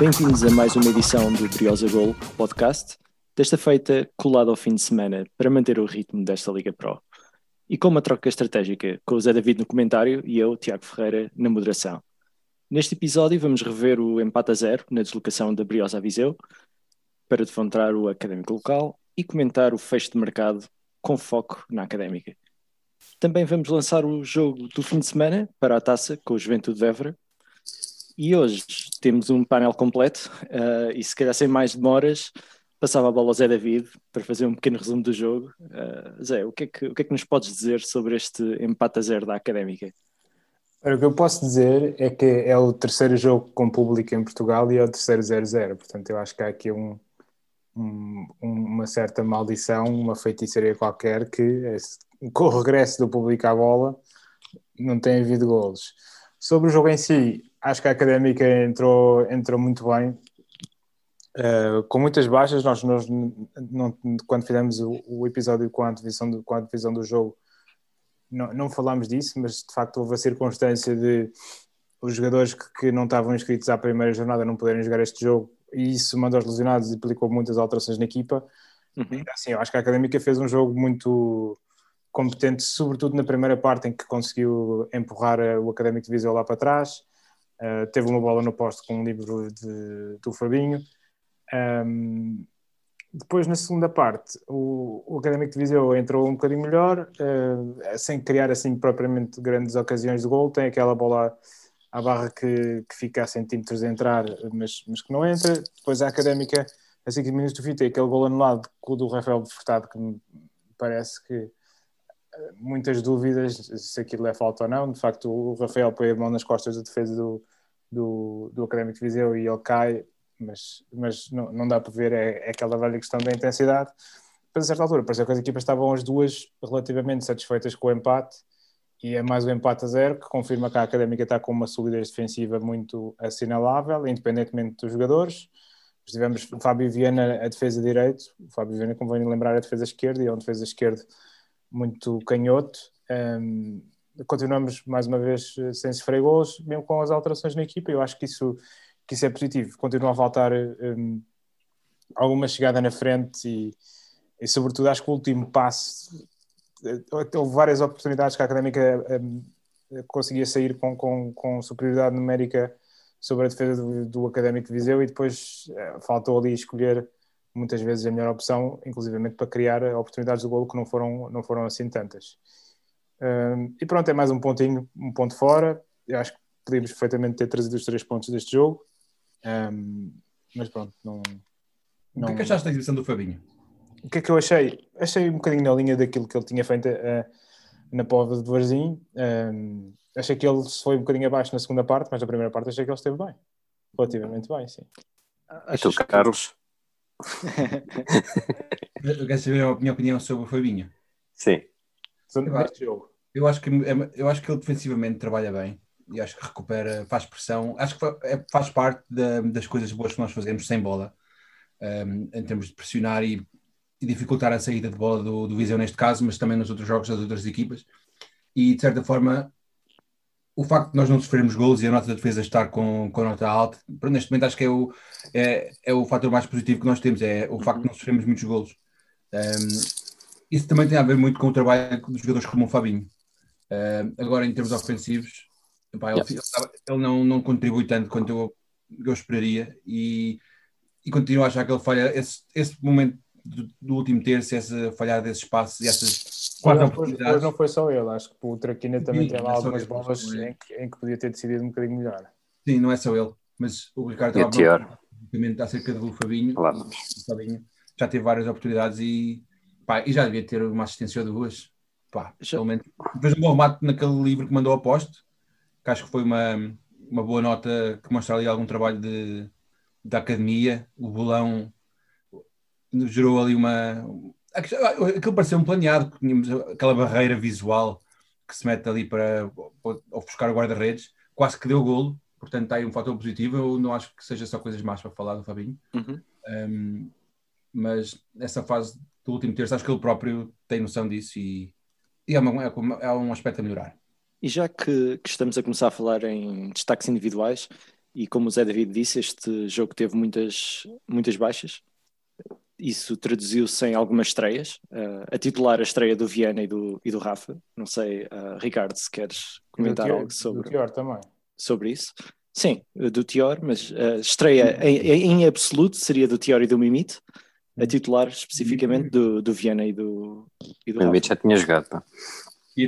Bem-vindos a mais uma edição do Briosa Gol podcast, desta feita colado ao fim de semana para manter o ritmo desta Liga Pro. E com uma troca estratégica com o Zé David no comentário e eu, Tiago Ferreira, na moderação. Neste episódio vamos rever o empate a zero na deslocação da Briosa a Viseu para defrontar o académico local e comentar o fecho de mercado com foco na académica. Também vamos lançar o jogo do fim de semana para a taça com o Juventude de Évora. E hoje temos um painel completo uh, e se calhar sem mais demoras passava a bola ao Zé David para fazer um pequeno resumo do jogo. Uh, Zé, o que, é que, o que é que nos podes dizer sobre este empate a zero da Académica? O que eu posso dizer é que é o terceiro jogo com público em Portugal e é o terceiro 0-0. Portanto, eu acho que há aqui um, um, uma certa maldição, uma feitiçaria qualquer que com o regresso do público à bola não tem havido golos. Sobre o jogo em si, acho que a Académica entrou, entrou muito bem, uh, com muitas baixas. Nós, nós não, quando fizemos o, o, episódio com a, divisão do, com a divisão do jogo, não, não falámos disso, mas de facto houve a circunstância de os jogadores que, que não estavam inscritos à primeira jornada não poderem jogar este jogo e isso mandou os lesionados e aplicou muitas alterações na equipa. Uhum. Assim, eu acho que a Académica fez um jogo muito competente, sobretudo na primeira parte em que conseguiu empurrar o Académico de Viseu lá para trás. Uh, teve uma bola no posto com um livro de, do Fabinho. Um, depois, na segunda parte, o, o Académico de Viseu entrou um bocadinho melhor, uh, sem criar assim propriamente grandes ocasiões de gol. Tem aquela bola à barra que, que fica a centímetros de entrar, mas, mas que não entra. Depois a Académica, a 5 minutos do fim, tem aquele gol anulado do Rafael Furtado, que me parece que eh, muitas dúvidas se aquilo é falta ou não. De facto, o Rafael põe a mão nas costas da defesa do, do, do Académico de Viseu e ele cai, mas, mas não, não dá para ver, é, é aquela velha questão da intensidade. Mas a certa altura, pareceu que as equipas estavam as duas relativamente satisfeitas com o empate e é mais um empate a zero que confirma que a Académica está com uma solidez defensiva muito assinalável, independentemente dos jogadores. Tivemos o Fábio Viana a defesa direito, o Fábio Viana, convém lembrar, a defesa esquerda, e é um defesa esquerdo muito canhoto. Um, continuamos mais uma vez sem sofrer gols, mesmo com as alterações na equipa. Eu acho que isso, que isso é positivo. Continua a faltar um, alguma chegada na frente e, e, sobretudo, acho que o último passo houve várias oportunidades que a Académica um, conseguia sair com, com, com, superioridade numérica sobre a defesa do, do Académico de Viseu e depois uh, faltou ali escolher muitas vezes a melhor opção, inclusivamente para criar oportunidades de golo que não foram, não foram assim tantas. Um, e pronto, é mais um pontinho, um ponto fora. Eu acho que podíamos perfeitamente ter trazido os três pontos deste jogo. Um, mas pronto, não, não... O que é que achaste da exibição do Fabinho? o que é que eu achei? Achei um bocadinho na linha daquilo que ele tinha feito uh, na prova de Varzim. Um, achei que ele foi um bocadinho abaixo na segunda parte, mas na primeira parte achei que ele esteve bem. Relativamente bem, sim. E tu, Carlos? Queres saber a minha opinião sobre o Fabinho? Sim. Eu acho, eu acho, que, é, eu acho que ele defensivamente trabalha bem e acho que recupera, faz pressão. Acho que é, faz parte da, das coisas boas que nós fazemos sem bola, um, em termos de pressionar e e dificultar a saída de bola do, do Viseu neste caso, mas também nos outros jogos das outras equipas. E de certa forma, o facto de nós não sofrermos gols e a nossa defesa estar com, com a nota alta, neste momento acho que é o, é, é o fator mais positivo que nós temos, é o facto de não sofrermos muitos gols. Um, isso também tem a ver muito com o trabalho dos jogadores como o Fabinho. Uh, agora, em termos ofensivos, ele, ele, não, não contribui tanto quanto eu, eu esperaria e, e continuo a achar que ele falha esse, esse momento do, do, último terço, essa falhar desses espaços e essas quatro não, oportunidades. não foi só ele, acho que o Traquina também lá é algumas bolas em que, em que, podia ter decidido um bocadinho melhor. Sim, não é só ele, mas o Ricardo estava acerca do Fabinho, o Fabinho já teve várias oportunidades e, pá, e já devia ter uma assistência de duas. Pá, pelo menos. Depois um bom remate naquele livro que mandou a posto, que acho que foi uma, uma boa nota que mostra ali algum trabalho de, da academia, o bolão gerou ali uma. Aquilo pareceu um planeado, tínhamos aquela barreira visual que se mete ali para ofuscar o guarda-redes, quase que deu golo, portanto está aí um fator positivo. Eu não acho que seja só coisas más para falar do Fabinho, uhum. um, mas essa fase do último terço, acho que ele próprio tem noção disso e, e é, uma, é, um aspecto a melhorar. E já que, que, estamos a começar a falar em destaques individuais, e como o Zé David disse, este jogo teve muitas, muitas baixas. Isso traduziu-se em algumas estreias. Uh, a titular a estreia do Viana e do, e do Rafa. Não sei, uh, Ricardo, se queres comentar Tior, algo sobre, do Tior também. sobre isso. Sim, do Tior, mas a estreia em, em absoluto seria do Tior e do Mimite. A titular especificamente do, do Viana e do, e do Mimite já tinha jogado, pá.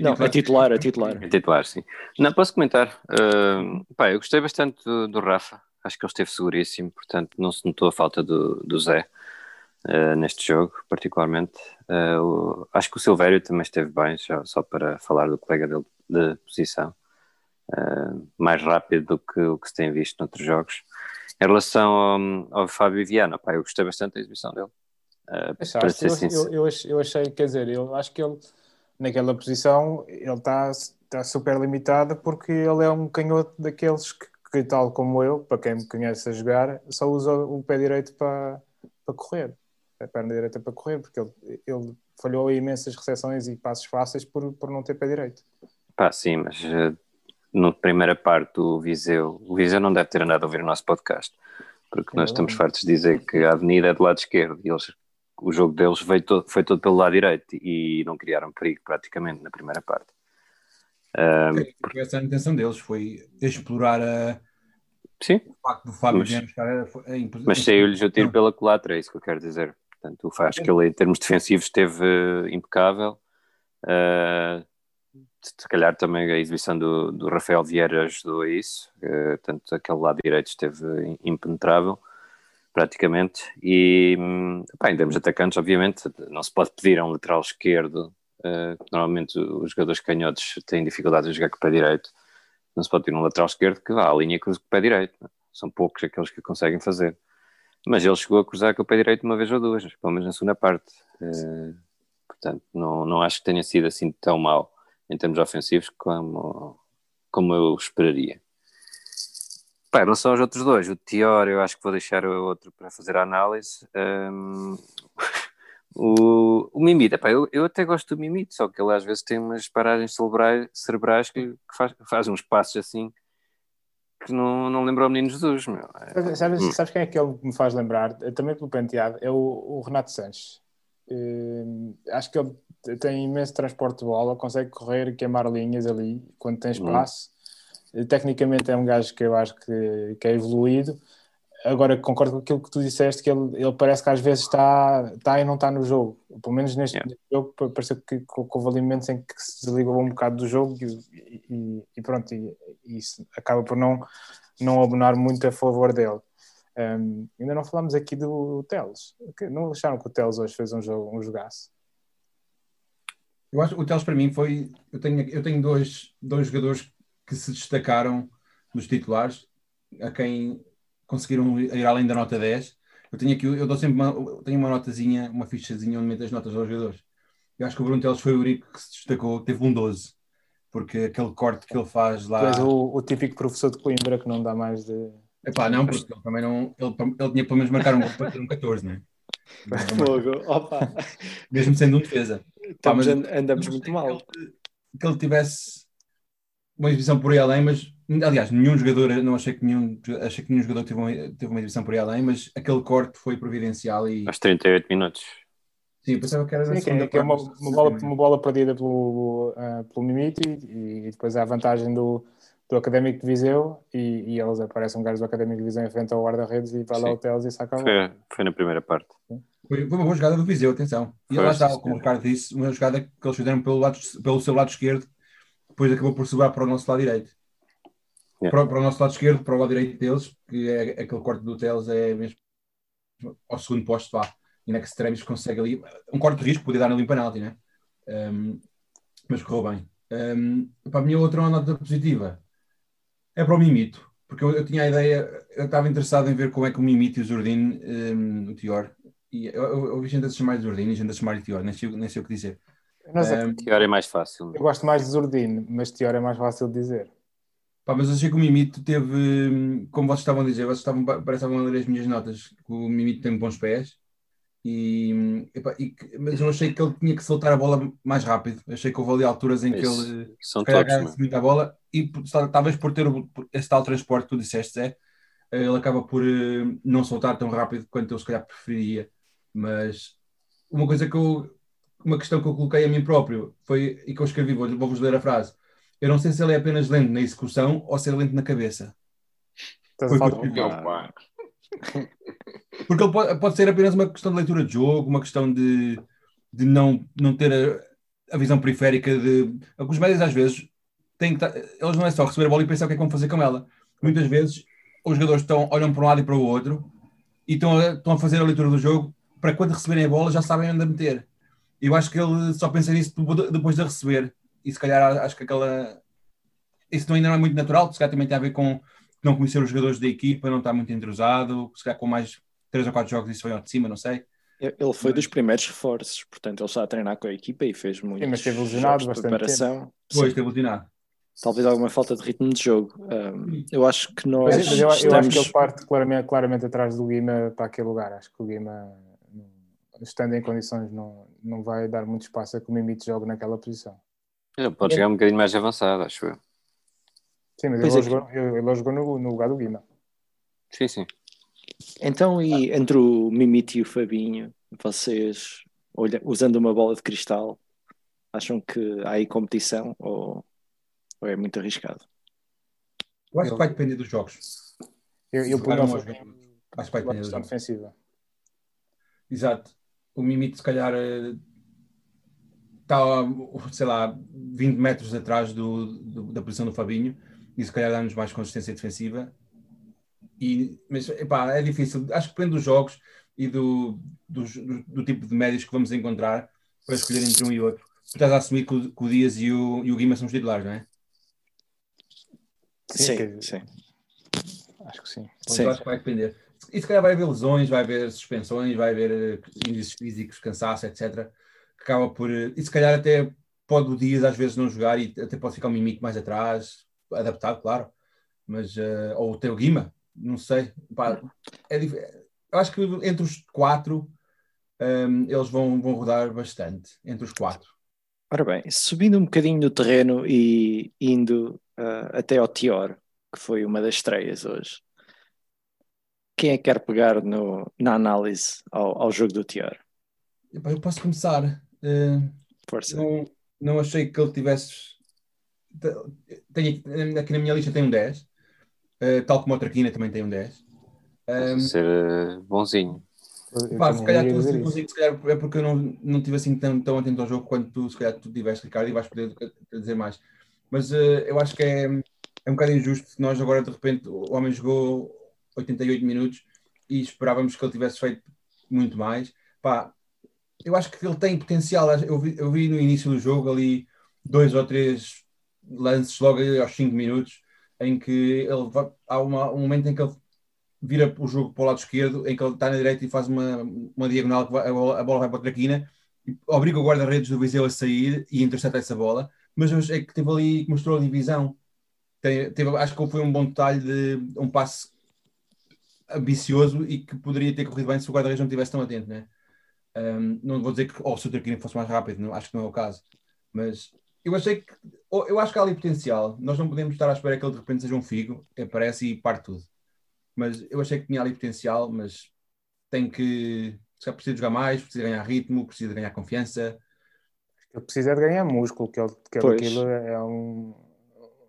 Não, a titular, a titular. A titular, sim. Não, posso comentar. Uh, pá, eu gostei bastante do, do, Rafa. Acho que ele esteve seguríssimo, portanto não se notou a falta do, do Zé uh, neste jogo, particularmente. Uh, o, acho que o Silvério também esteve bem, já, só para falar do colega dele de posição. mais rápido do que o que se tem visto noutros jogos. Em relação ao, ao Fábio Viana, pá, eu gostei bastante da exibição dele. Achaste? Eu, eu, eu, eu achei, quer dizer, eu acho que ele naquela posição ele está tá super limitado porque ele é um canhoto daqueles que, que, tal como eu, para quem me conhece a jogar, só usa o pé direito para, para correr, a perna direita para correr, porque ele, ele falhou imensas recepções e passos fáceis por, por não ter pé direito. Pá, sim, mas uh, na primeira parte do Viseu, o Viseu não deve ter andado a ouvir o nosso podcast, porque nós estamos fartos de dizer que a avenida é do lado esquerdo e eles o jogo deles veio todo, foi todo pelo lado direito e não criaram perigo praticamente na primeira parte. Um, porque... Essa a intenção deles foi explorar a... Sim. o facto do Fábio mas, é mas saiu-lhes o tiro pela culatra, é isso que eu quero dizer. Portanto, acho que ele, em termos defensivos, esteve impecável. Uh, se calhar também a exibição do, do Rafael Vieira ajudou a isso. Uh, tanto aquele lado direito esteve impenetrável praticamente. E pá, em termos de atacantes, obviamente, não se pode pedir a um lateral esquerdo. Uh, normalmente os jogadores canhotos têm dificuldades em jogar com o pé direito. Não se pode pedir um lateral esquerdo que vá à linha cruza com o pé direito. Né? São poucos aqueles que conseguem fazer. Mas ele chegou a cruzar com o pé direito uma vez ou duas, pelo menos na segunda parte. Uh, portanto, não, não acho que tenha sido assim tão mal em termos ofensivos como, como eu esperaria. Pá, em relação aos outros dois, o Tior, eu acho que vou deixar o outro para fazer a análise. Um, o, o Mimite, epá, eu, eu até gosto do Mimite, só que ele às vezes tem umas paragens cerebrais, cerebrais que, que faz, faz uns passos assim que não, não lembra o Menino Jesus. Meu. É, sabes, hum. sabes quem é que ele me faz lembrar? Também pelo penteado, é o, o Renato Sanches. Uh, acho que ele tem imenso transporte de bola, consegue correr e queimar linhas ali quando tem hum. espaço. Hum Tecnicamente é um gajo que eu acho que, que é evoluído. Agora concordo com aquilo que tu disseste, que ele, ele parece que às vezes está, está e não está no jogo. Pelo menos neste, yeah. jogo pareceu que, que, houve alimentos em que se desligou um bocado do jogo e, e, e pronto, e, e, isso acaba por não, não abonar muito a favor dele. Um, ainda não falamos aqui do Teles. Não acharam que o Teles hoje fez um jogo, um jogaço? Eu acho que o Teles para mim foi. Eu tenho, eu tenho dois, dois jogadores que se destacaram nos titulares, a quem conseguiram ir além da nota 10. Eu tenho aqui, eu dou sempre uma, tenho uma notazinha, uma fichazinha onde meto as notas aos jogadores. Eu acho que o Bruno Teles foi o único que se destacou, teve um 12, porque aquele corte que ele faz lá. Pois o, o típico professor de Coimbra que não dá mais de. Epá, não, porque ele também não. Ele, ele tinha pelo menos marcar um gol para ter um 14, não é? Fogo, opa! Mesmo sendo um defesa. Pá, mas, andamos muito mal. Que ele, que ele tivesse uma exibição por aí além, mas aliás, nenhum jogador, não achei que nenhum, achei que nenhum jogador teve uma, teve uma exibição por aí além, mas aquele corte foi providencial e. Aos 38 minutos. Sim, pensava que era Sim, que é, que é uma, uma, bola, uma bola perdida pelo, uh, pelo Mimiti e, e, depois a vantagem do, do Académico de Viseu e, e eles aparecem um gajo do Académico de Viseu em frente ao guarda-redes e vai lá ao Teles e saca a bola. Foi, foi na primeira parte. Foi, foi uma boa jogada do Viseu, atenção. E foi, lá está, como o Ricardo disse, uma jogada que eles fizeram pelo, lado, pelo seu lado esquerdo depois acabou por sobrar para o nosso lado direito. Yeah. Para, para, o nosso lado esquerdo, para o lado direito deles, que é aquele corte do Teles é mesmo ao segundo posto vá. E na extremis consegue ali um corte de risco, podia dar ali um penalti, né? Um, mas correu bem. Um, para a minha outra nota positiva é para o Mimito, porque eu, eu, tinha a ideia, eu estava interessado em ver como é que o Mimito e o Zordin, um, o Tior, e eu, eu, eu vi gente a chamar de Zordin e gente a chamar de Tior, nem sei, nem sei o que dizer. Mas, um, Tior é mais fácil. Eu gosto mais de Zordino, mas Tior é mais fácil de dizer. Pá, mas achei que o Mimito teve, como vocês estavam a dizer, vocês estavam, parece estavam a ler as minhas notas, que o Mimito tem bons pés, e, epa, e, mas eu achei que ele tinha que soltar a bola mais rápido. Achei que houve ali alturas em que ele são toques, muito a bola e talvez por ter esse tal transporte que tu disseste, é ele acaba por uh, não soltar tão rápido quanto eu se calhar preferiria. Mas uma coisa que eu, uma questão que eu coloquei a mim próprio foi, e que eu escrevi, vou-vos vou ler a frase. Eu não sei se ele é apenas lento na execução ou se é lento na cabeça. Estás a falar Porque ele pode, pode, ser apenas uma questão de leitura de jogo, uma questão de, de não, não ter a, a visão periférica de. Os médios às vezes têm que eles não é só receber a bola e pensar o que é que vão fazer com ela. Muitas vezes os jogadores estão, olham para um lado e para o outro e estão a, estão a fazer a leitura do jogo para quando receberem a bola já sabem onde a meter. Eu acho que ele só pensa nisso depois de receber. E se calhar acho que aquela. Isso ainda não é muito natural, se calhar também tem a ver com não conhecer os jogadores da equipa, não estar muito entrosado, se calhar com mais três ou quatro jogos isso foi ao de cima, não sei. Ele foi mas... dos primeiros reforços, portanto ele está a treinar com a equipa e fez muito. Sim, mas esteve lesionado bastante preparação. Tempo. Pois, esteve lesionado. Talvez alguma falta de ritmo de jogo. Um, eu acho que nós. Mas, eu, estamos... eu, acho que ele parte claramente, claramente atrás do Guima para aquele lugar. Acho que o Guima, estando em condições, não, não vai dar muito espaço a que o Mimite jogue naquela posição. Ele pode chegar um bocadinho mais avançado, acho eu. Sim, mas ele, é jogou, ele jogou no, no lugar do Guima. Sim, sim. Então, e entre o Mimite e o Fabinho, vocês, olha, usando uma bola de cristal, acham que há aí competição ou ou é muito arriscado? Eu acho que vai depender dos jogos. Eu, eu por acho que vai depender dos jogos. defensiva. Exato. O Mimite, se calhar, está, sei lá, 20 metros atrás do, do, da posição do Fabinho e se calhar dá-nos mais consistência defensiva. E, mas epá, é difícil. Acho que depende dos jogos e do, do, do, tipo de médios que vamos encontrar para escolher entre um e outro. Tu estás a assumir que o, que o Dias e o, e o Guima são os titulares, não é? Sim, sim. sim. Acho que sim. sim. Acho que vai depender. E se calhar vai haver lesões, vai haver suspensões, vai haver eh, índices físicos, cansaço, etc. Acaba por. Eh, e se calhar até pode o Dias às vezes não jogar e até pode ficar um mimico mais atrás, adaptado, claro. Mas, uh, ou ter o Guima, não sei. Pá, é Eu acho que entre os quatro um, ehm, eles vão, vão rodar bastante. Entre os quatro. Ora bem, subindo um bocadinho no terreno e indo uh, até ao Tior, que foi uma das estreias hoje. Quem é que quer pegar no, na análise ao, ao jogo do Tior? Eu posso começar. Uh, Força. Não, não achei que ele tivesse. Tenho, aqui na minha lista tem um 10, uh, eh, tal como a Traquina também tem um 10. Um, ser bonzinho. Pá, se calhar tu assim, consigo, se calhar é porque eu não, não estive assim tão, tão atento ao jogo quanto tu, se calhar tu tiveste, Ricardo, e vais poder dizer mais. Mas uh, eu acho que é, é um bocado injusto nós agora de repente o homem jogou 88 minutos e esperávamos que ele tivesse feito muito mais. Pá, eu acho que ele tem potencial. Eu vi, eu vi no início do jogo ali dois ou três lances logo aos 5 minutos em que ele vai, há uma, um momento em que ele vira o jogo para o lado esquerdo, em que ele está na direita e faz uma, uma diagonal que vai, a, bola, a bola vai para a traquina, obriga o guarda-redes do Viseu a sair e intercepta essa bola mas achei que teve ali, mostrou a divisão. Tem, teve, acho que foi um bom detalhe de um passe ambicioso e que poderia ter corrido bem se o guarda-redes não estivesse tão atento, né? Um, não vou dizer que oh, se o Traquino fosse mais rápido, não, acho que não é o caso, mas eu achei que eu acho que há ali potencial. Nós não podemos estar à espera que ele de repente seja um figo, aparece e parte tudo. Mas eu achei que tinha ali potencial, mas tem que se precisa jogar mais, precisa ganhar ritmo, precisa ganhar confiança. Ele precisa de ganhar músculo, que, ele, que pois. aquilo é um.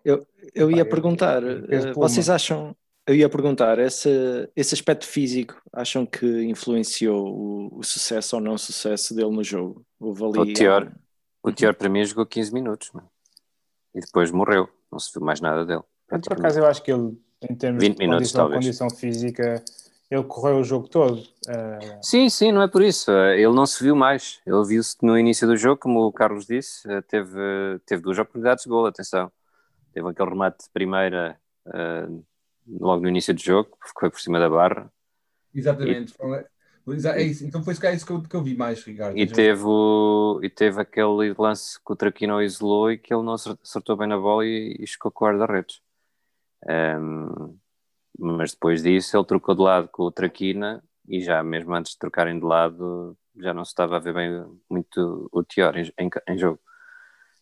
Eu, eu ia perguntar, eh, vocês acham, eu ia perguntar, esse, esse aspecto físico, acham que influenciou o, o sucesso ou não sucesso dele no jogo? Houve ali, o Tior, o Tior para mim jogou 15 minutos não? e depois morreu, não se viu mais nada dele. Por acaso eu acho que ele, em termos de minutos, condição, condição física, ele correu o jogo todo. Uh... Sim, sim, não é por isso. Eh, ele não se viu mais. Ele viu-se no início do jogo, como o Carlos disse, eh, teve, teve duas oportunidades de gol, atenção. Teve aquele remate de primeira uh, logo no início do jogo, foi por cima da barra. Exatamente. E... É isso. Então foi isso que eu, que eu vi mais, Ricardo. E teve, o, e teve aquele lance que o Traquino isolou e que ele não acertou bem na bola e, e chocou com o guarda-redes. Um, mas depois disso ele trocou de lado com o Traquina e já mesmo antes de trocarem de lado já não se estava a ver bem muito o Tior em, em, em jogo.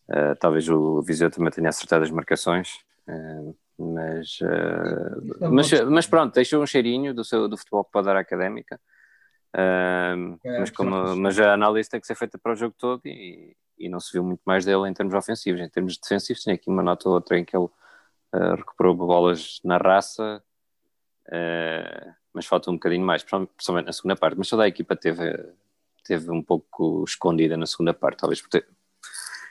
Uh, talvez o Viseu também tenha acertado as marcações, uh, Mas, uh, mas, mas pronto, deixou um cheirinho do, seu, do futebol pode dar à académica. Uh, é, mas, como, mas a análise tem que ser feita para o jogo todo e, e não se viu muito mais dele em termos ofensivos. Em termos defensivos, tem aqui uma nota ou outra em que ele uh, recuperou bolas na raça, uh, mas falta um bocadinho mais, principalmente na segunda parte. Mas toda a equipa teve, teve um pouco escondida na segunda parte, talvez porque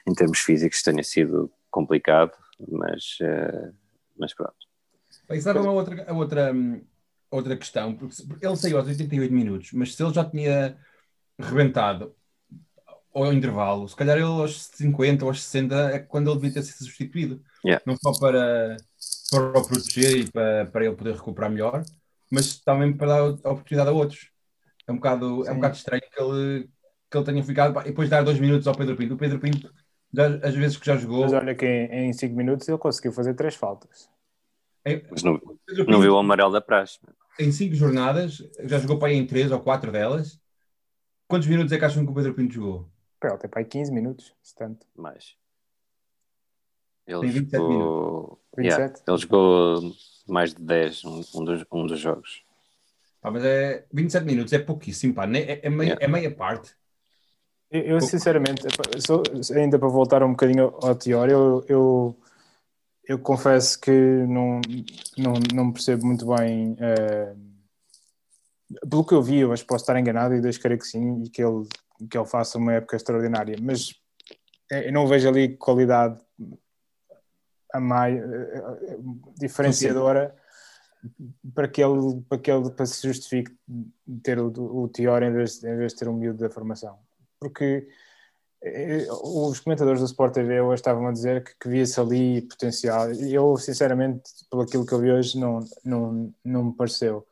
em termos físicos tenha sido complicado, mas, uh, mas pronto. Isso leva uma outra, a outra, outra questão, porque ele saiu aos 88 minutos, mas se ele já tinha rebentado ao intervalo, se calhar ele aos 50 ou aos 60 é quando ele devia ter sido substituído. Yeah. Não só para, para o proteger e para, para ele poder recuperar melhor, mas também para dar a oportunidade a outros. É um bocado, é um bocado estranho que ele, que ele tenha ficado e depois dar dois minutos ao Pedro Pinto. O Pedro Pinto, já, às vezes que já jogou. Mas olha que em 5 minutos ele conseguiu fazer três faltas. Em, mas não, Pinto, não viu o amarelo da praxe. Em 5 jornadas, já jogou para aí em 3 ou 4 delas. Quantos minutos é que acham que o Pedro Pinto jogou? Pá, ele tem para aí 15 minutos, se tanto. Mais. Ele tem 27 jogou... minutos. 27? Yeah, ele jogou mais de 10 um, um, dos, um dos jogos. Ah, mas é 27 minutos, é pouquíssimo, pá. É, é, meia, yeah. é meia parte. Eu, sinceramente, só, ainda para voltar um bocadinho ao teórico, eu, eu, eu, confesso que não, não, não percebo muito bem. Uh, pelo que eu vi, eu acho que posso estar enganado e Deus queira que sim, e que ele que ele faça uma época extraordinária, mas é, eu não vejo ali qualidade a mais, eh, diferenciadora para que ele para que ele para se justifique ter o, o em vez, em vez de ter um miúdo da formação porque eh, os comentadores do Sport TV hoje estavam a dizer que, que via-se ali potencial. Eu sinceramente pelo aquilo que eu vi hoje não, não, não me pareceu.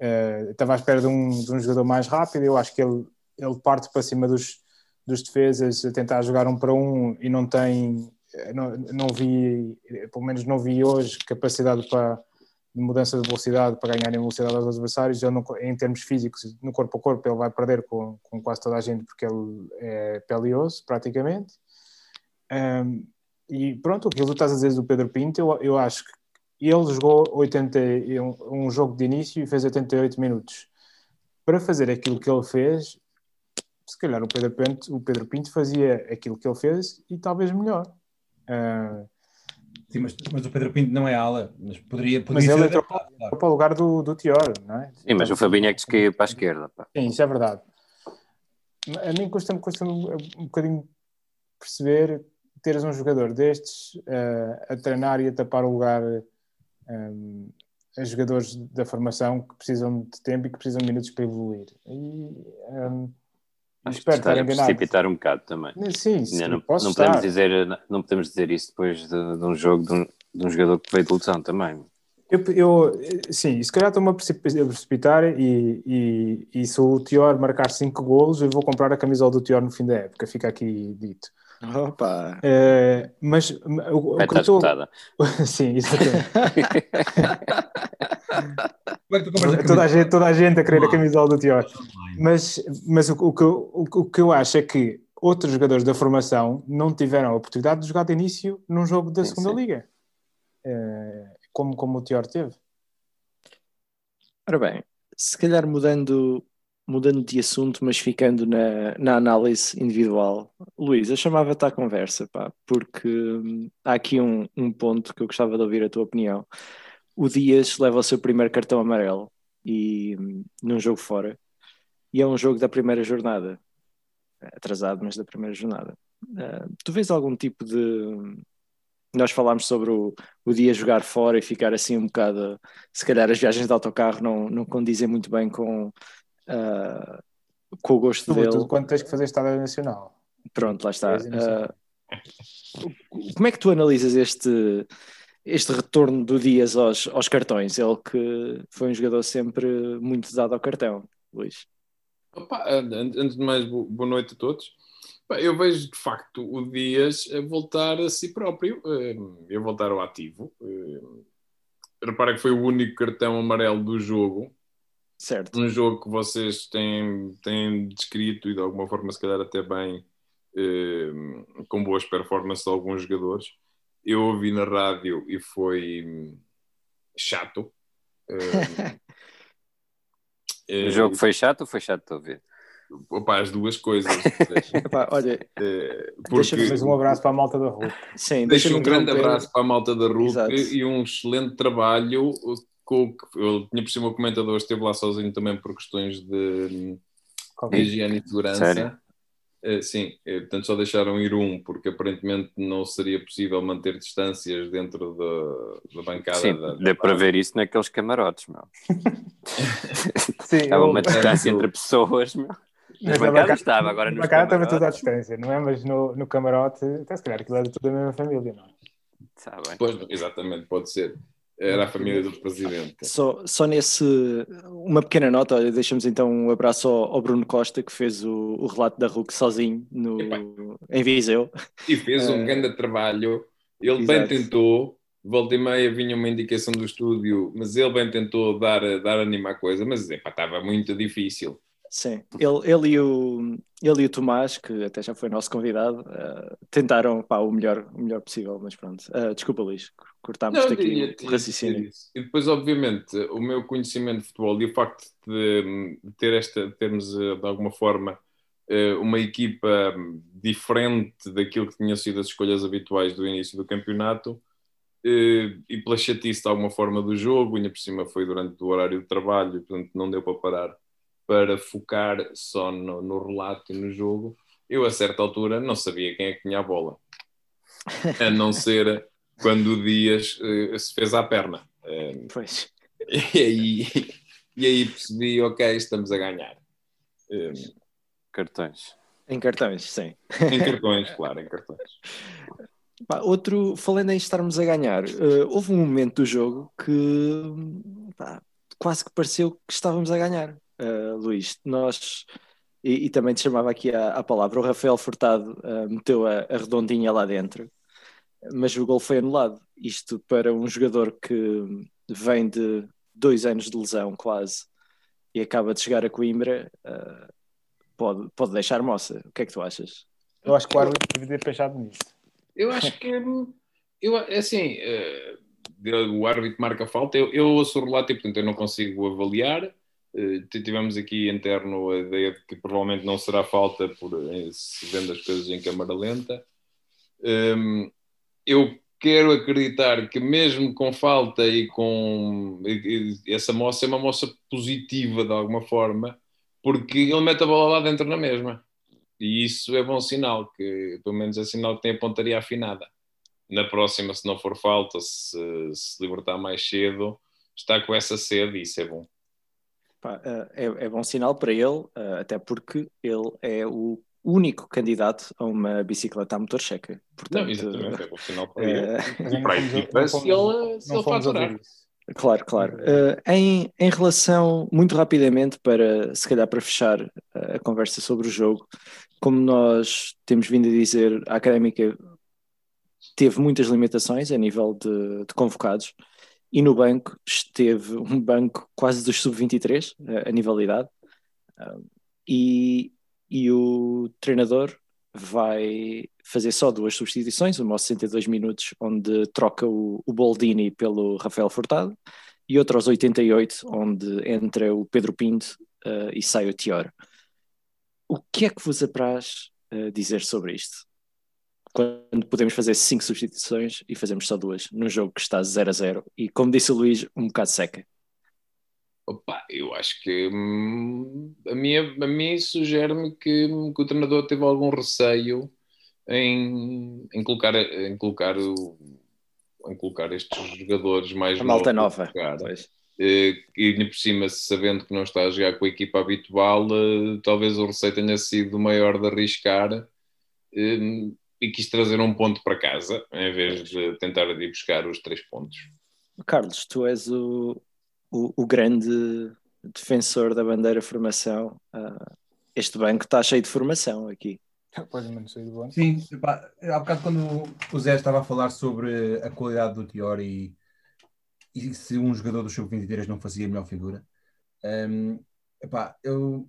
Uh, estava à espera de um, de um jogador mais rápido. Eu acho que ele ele parte para cima dos, dos defesas a tentar jogar um para um e não tem, não, não vi, pelo menos não vi hoje, capacidade para de mudança de velocidade para ganhar em velocidade aos adversários. Ele, não, em termos físicos, no corpo a corpo, ele vai perder com, com quase toda a gente porque ele é pelioso, praticamente. Um, e pronto, aquilo que tu estás a dizer do Pedro Pinto, eu, eu acho que ele jogou 80, um, um jogo de início e fez 88 minutos. Para fazer aquilo que ele fez, se calhar o Pedro Pinto, o Pedro Pinto fazia aquilo que ele fez e talvez melhor. Uh, Sim, mas, mas, o Pedro Pinto não é ala, mas poderia, poderia mas ele entrou para, para o lugar do, do Tior, não é? Sim, mas o Fabinho é que caiu para a esquerda. Pá. Sim, isso é verdade. A mim custa-me custa um bocadinho perceber teres um jogador destes uh, a treinar e a tapar o lugar um, a jogadores da formação que precisam de tempo e que precisam de minutos para evoluir. E, um, Acho que está a precipitar um bocado também. Sim, sim não, não, não podemos dizer, não podemos dizer isso depois de, de um jogo de um, de um, jogador que veio de lesão também. Eu, eu, sim, se calhar estou-me a precipitar e, e, e, se o Tior marcar 5 golos, eu vou comprar a camisola do Tior no fim da época, fica aqui dito. Opa! É, mas o, o que estou... Sim, exatamente. toda, a gente, toda a gente a querer a camisola do Tior. Mas, mas o, o, que, o, o que eu acho é que outros jogadores da formação não tiveram a oportunidade de jogar de início num jogo da segunda sim. liga. É, como, como o Tior teve. Ora bem, se calhar mudando mudando de assunto, mas ficando na, na análise individual. Luís, eu chamava-te à conversa, pá, porque hum, há aqui um, um ponto que eu gostava de ouvir a tua opinião. O Dias leva o seu primeiro cartão amarelo e hum, num jogo fora, e é um jogo da primeira jornada, atrasado, mas da primeira jornada. Uh, tu vês algum tipo de. Nós falámos sobre o, o dia jogar fora e ficar assim um bocado. Se calhar as viagens de autocarro não, não condizem muito bem com, uh, com o gosto Sobretudo dele. quando tens que fazer Estado Nacional. Pronto, lá está. Uh, como é que tu analisas este, este retorno do Dias aos, aos cartões? Ele que foi um jogador sempre muito dado ao cartão, Luís. Opa, antes de mais, boa noite a todos. Eu vejo de facto o Dias a voltar a si próprio, a eh, voltar ao ativo. Eh, repara que foi o único cartão amarelo do jogo Certo. Um jogo que vocês têm, têm descrito e de alguma forma, se calhar até bem, eh, com boas performances de alguns jogadores. Eu ouvi na rádio e foi, chato. o jogo foi chato ou foi chato de ouvir? Opa, as duas coisas. Epá, olha, porque... deixa um abraço para a malta da RUC. Sim, deixa um grande abraço para a malta da RUC e um excelente trabalho. Com, eu tinha por cima o comentador, esteve lá sozinho também por questões de, de higiene e segurança. Sério? Uh, sim, uh, portanto só deixaram ir um, porque aparentemente não seria possível manter distâncias dentro da, da bancada. Sim, da, deu para ver isso naqueles camarotes, meu. sim, Estava eu... uma distância entre pessoas, meu. Mas na bancada estava, agora no bancada estava tudo à distância, não é? Mas no, no camarote, até se calhar aquilo era tudo da mesma família, não é? Sabe. Pois, exatamente, pode ser. Era a família do presidente. Só, só nesse. Uma pequena nota, olha, deixamos então um abraço ao, ao Bruno Costa, que fez o, o, relato da RUC sozinho no, em Viseu. E fez um uh, grande trabalho. Ele exato. bem tentou, volta e meia vinha uma indicação do estúdio, mas ele bem tentou dar, dar anima à coisa, mas epá, estava muito difícil. Sim, ele, ele, e o, ele e o Tomás, que até já foi nosso convidado, uh, tentaram pá, o, melhor, o melhor possível, mas pronto. Uh, desculpa, Luís, cortámos aqui o raciocínio. E depois, obviamente, o meu conhecimento de futebol e o facto de, ter esta, termos eh, de alguma forma uma equipa diferente daquilo que tinham sido as escolhas habituais do início do campeonato e pela chatice de alguma forma do jogo, ainda por cima foi durante o horário de trabalho, portanto não deu para parar para focar só no, no, relato e no jogo, eu a certa altura não sabia quem é que tinha a bola. A não ser quando o Dias uh, se fez à perna. Uh, pois. E aí, e aí percebi, ok, estamos a ganhar. Um, cartões. Em cartões, sim. Em cartões, claro, em cartões. Pá, outro, falando em estarmos a ganhar, uh, houve um momento do jogo que pá, quase que pareceu que estávamos a ganhar uh, Luís. Nós, e, e, também te chamava aqui a, a palavra, o Rafael Furtado uh, meteu a, a, redondinha lá dentro, mas o gol foi anulado. Isto para um jogador que vem de dois anos de lesão quase e acaba de chegar a Coimbra, uh, pode, pode deixar moça. O que é que tu achas? Eu acho que o árbitro devia ter pensado nisso. Eu acho que eu, assim, uh, o árbitro marca falta, eu, eu ouço o relato e portanto eu não consigo avaliar. Eh, tivemos aqui interno a ideia de que provavelmente não será falta por eh, se vendo as coisas em câmara lenta. Um, eu quero acreditar que mesmo com falta e com essa moça é uma moça positiva de alguma forma, porque ele mete a bola lá dentro na mesma. E isso é bom sinal, que pelo menos é sinal que tem a pontaria afinada. Na próxima, se não for falta, se se libertar mais cedo, está com essa sede e isso é bom. Pá, é, é, bom sinal para ele, eh, até porque ele é o único candidato a uma bicicleta a motor checa. Portanto, não, exatamente, é bom sinal para ele. Eh, e para se ele, se ele faturar. Claro, claro. Uh, em, em relação, muito rapidamente, para se calhar para fechar a conversa sobre o jogo, como nós temos vindo a dizer, a académica teve muitas limitações a nível de, de convocados e no banco esteve um banco quase dos sub-23 a, a nível de idade e, e o treinador vai fazer só duas substituições, uma aos 62 minutos onde troca o, o Boldini pelo Rafael Furtado e outra aos 88 onde entra o Pedro Pinto uh, e sai o Tior. O que é que vos apraz uh, dizer sobre isto? Quando podemos fazer cinco substituições e fazemos só duas num jogo que está 0 a 0 e como disse o Luís, um bocado seca. Opa, eu acho que hum, a, minha, a mim sugere-me que, que, o treinador teve algum receio em, em colocar, em colocar o, em colocar estes jogadores mais a malta nova eh, e por cima sabendo que não está a jogar com a equipa habitual eh, talvez o receio tenha sido maior de arriscar. Hum, e quis trazer um ponto para casa, em vez de tentar ir buscar os três pontos. Carlos, tu és o, o, o grande defensor da bandeira formação. Uh, este banco está cheio de formação aqui. Pois menos cheio de banco. Sim, epá, há bocado quando o Zé estava a falar sobre a qualidade do Tior e, e se um jogador do Sub-23 não fazia a melhor figura, um, epá, eu,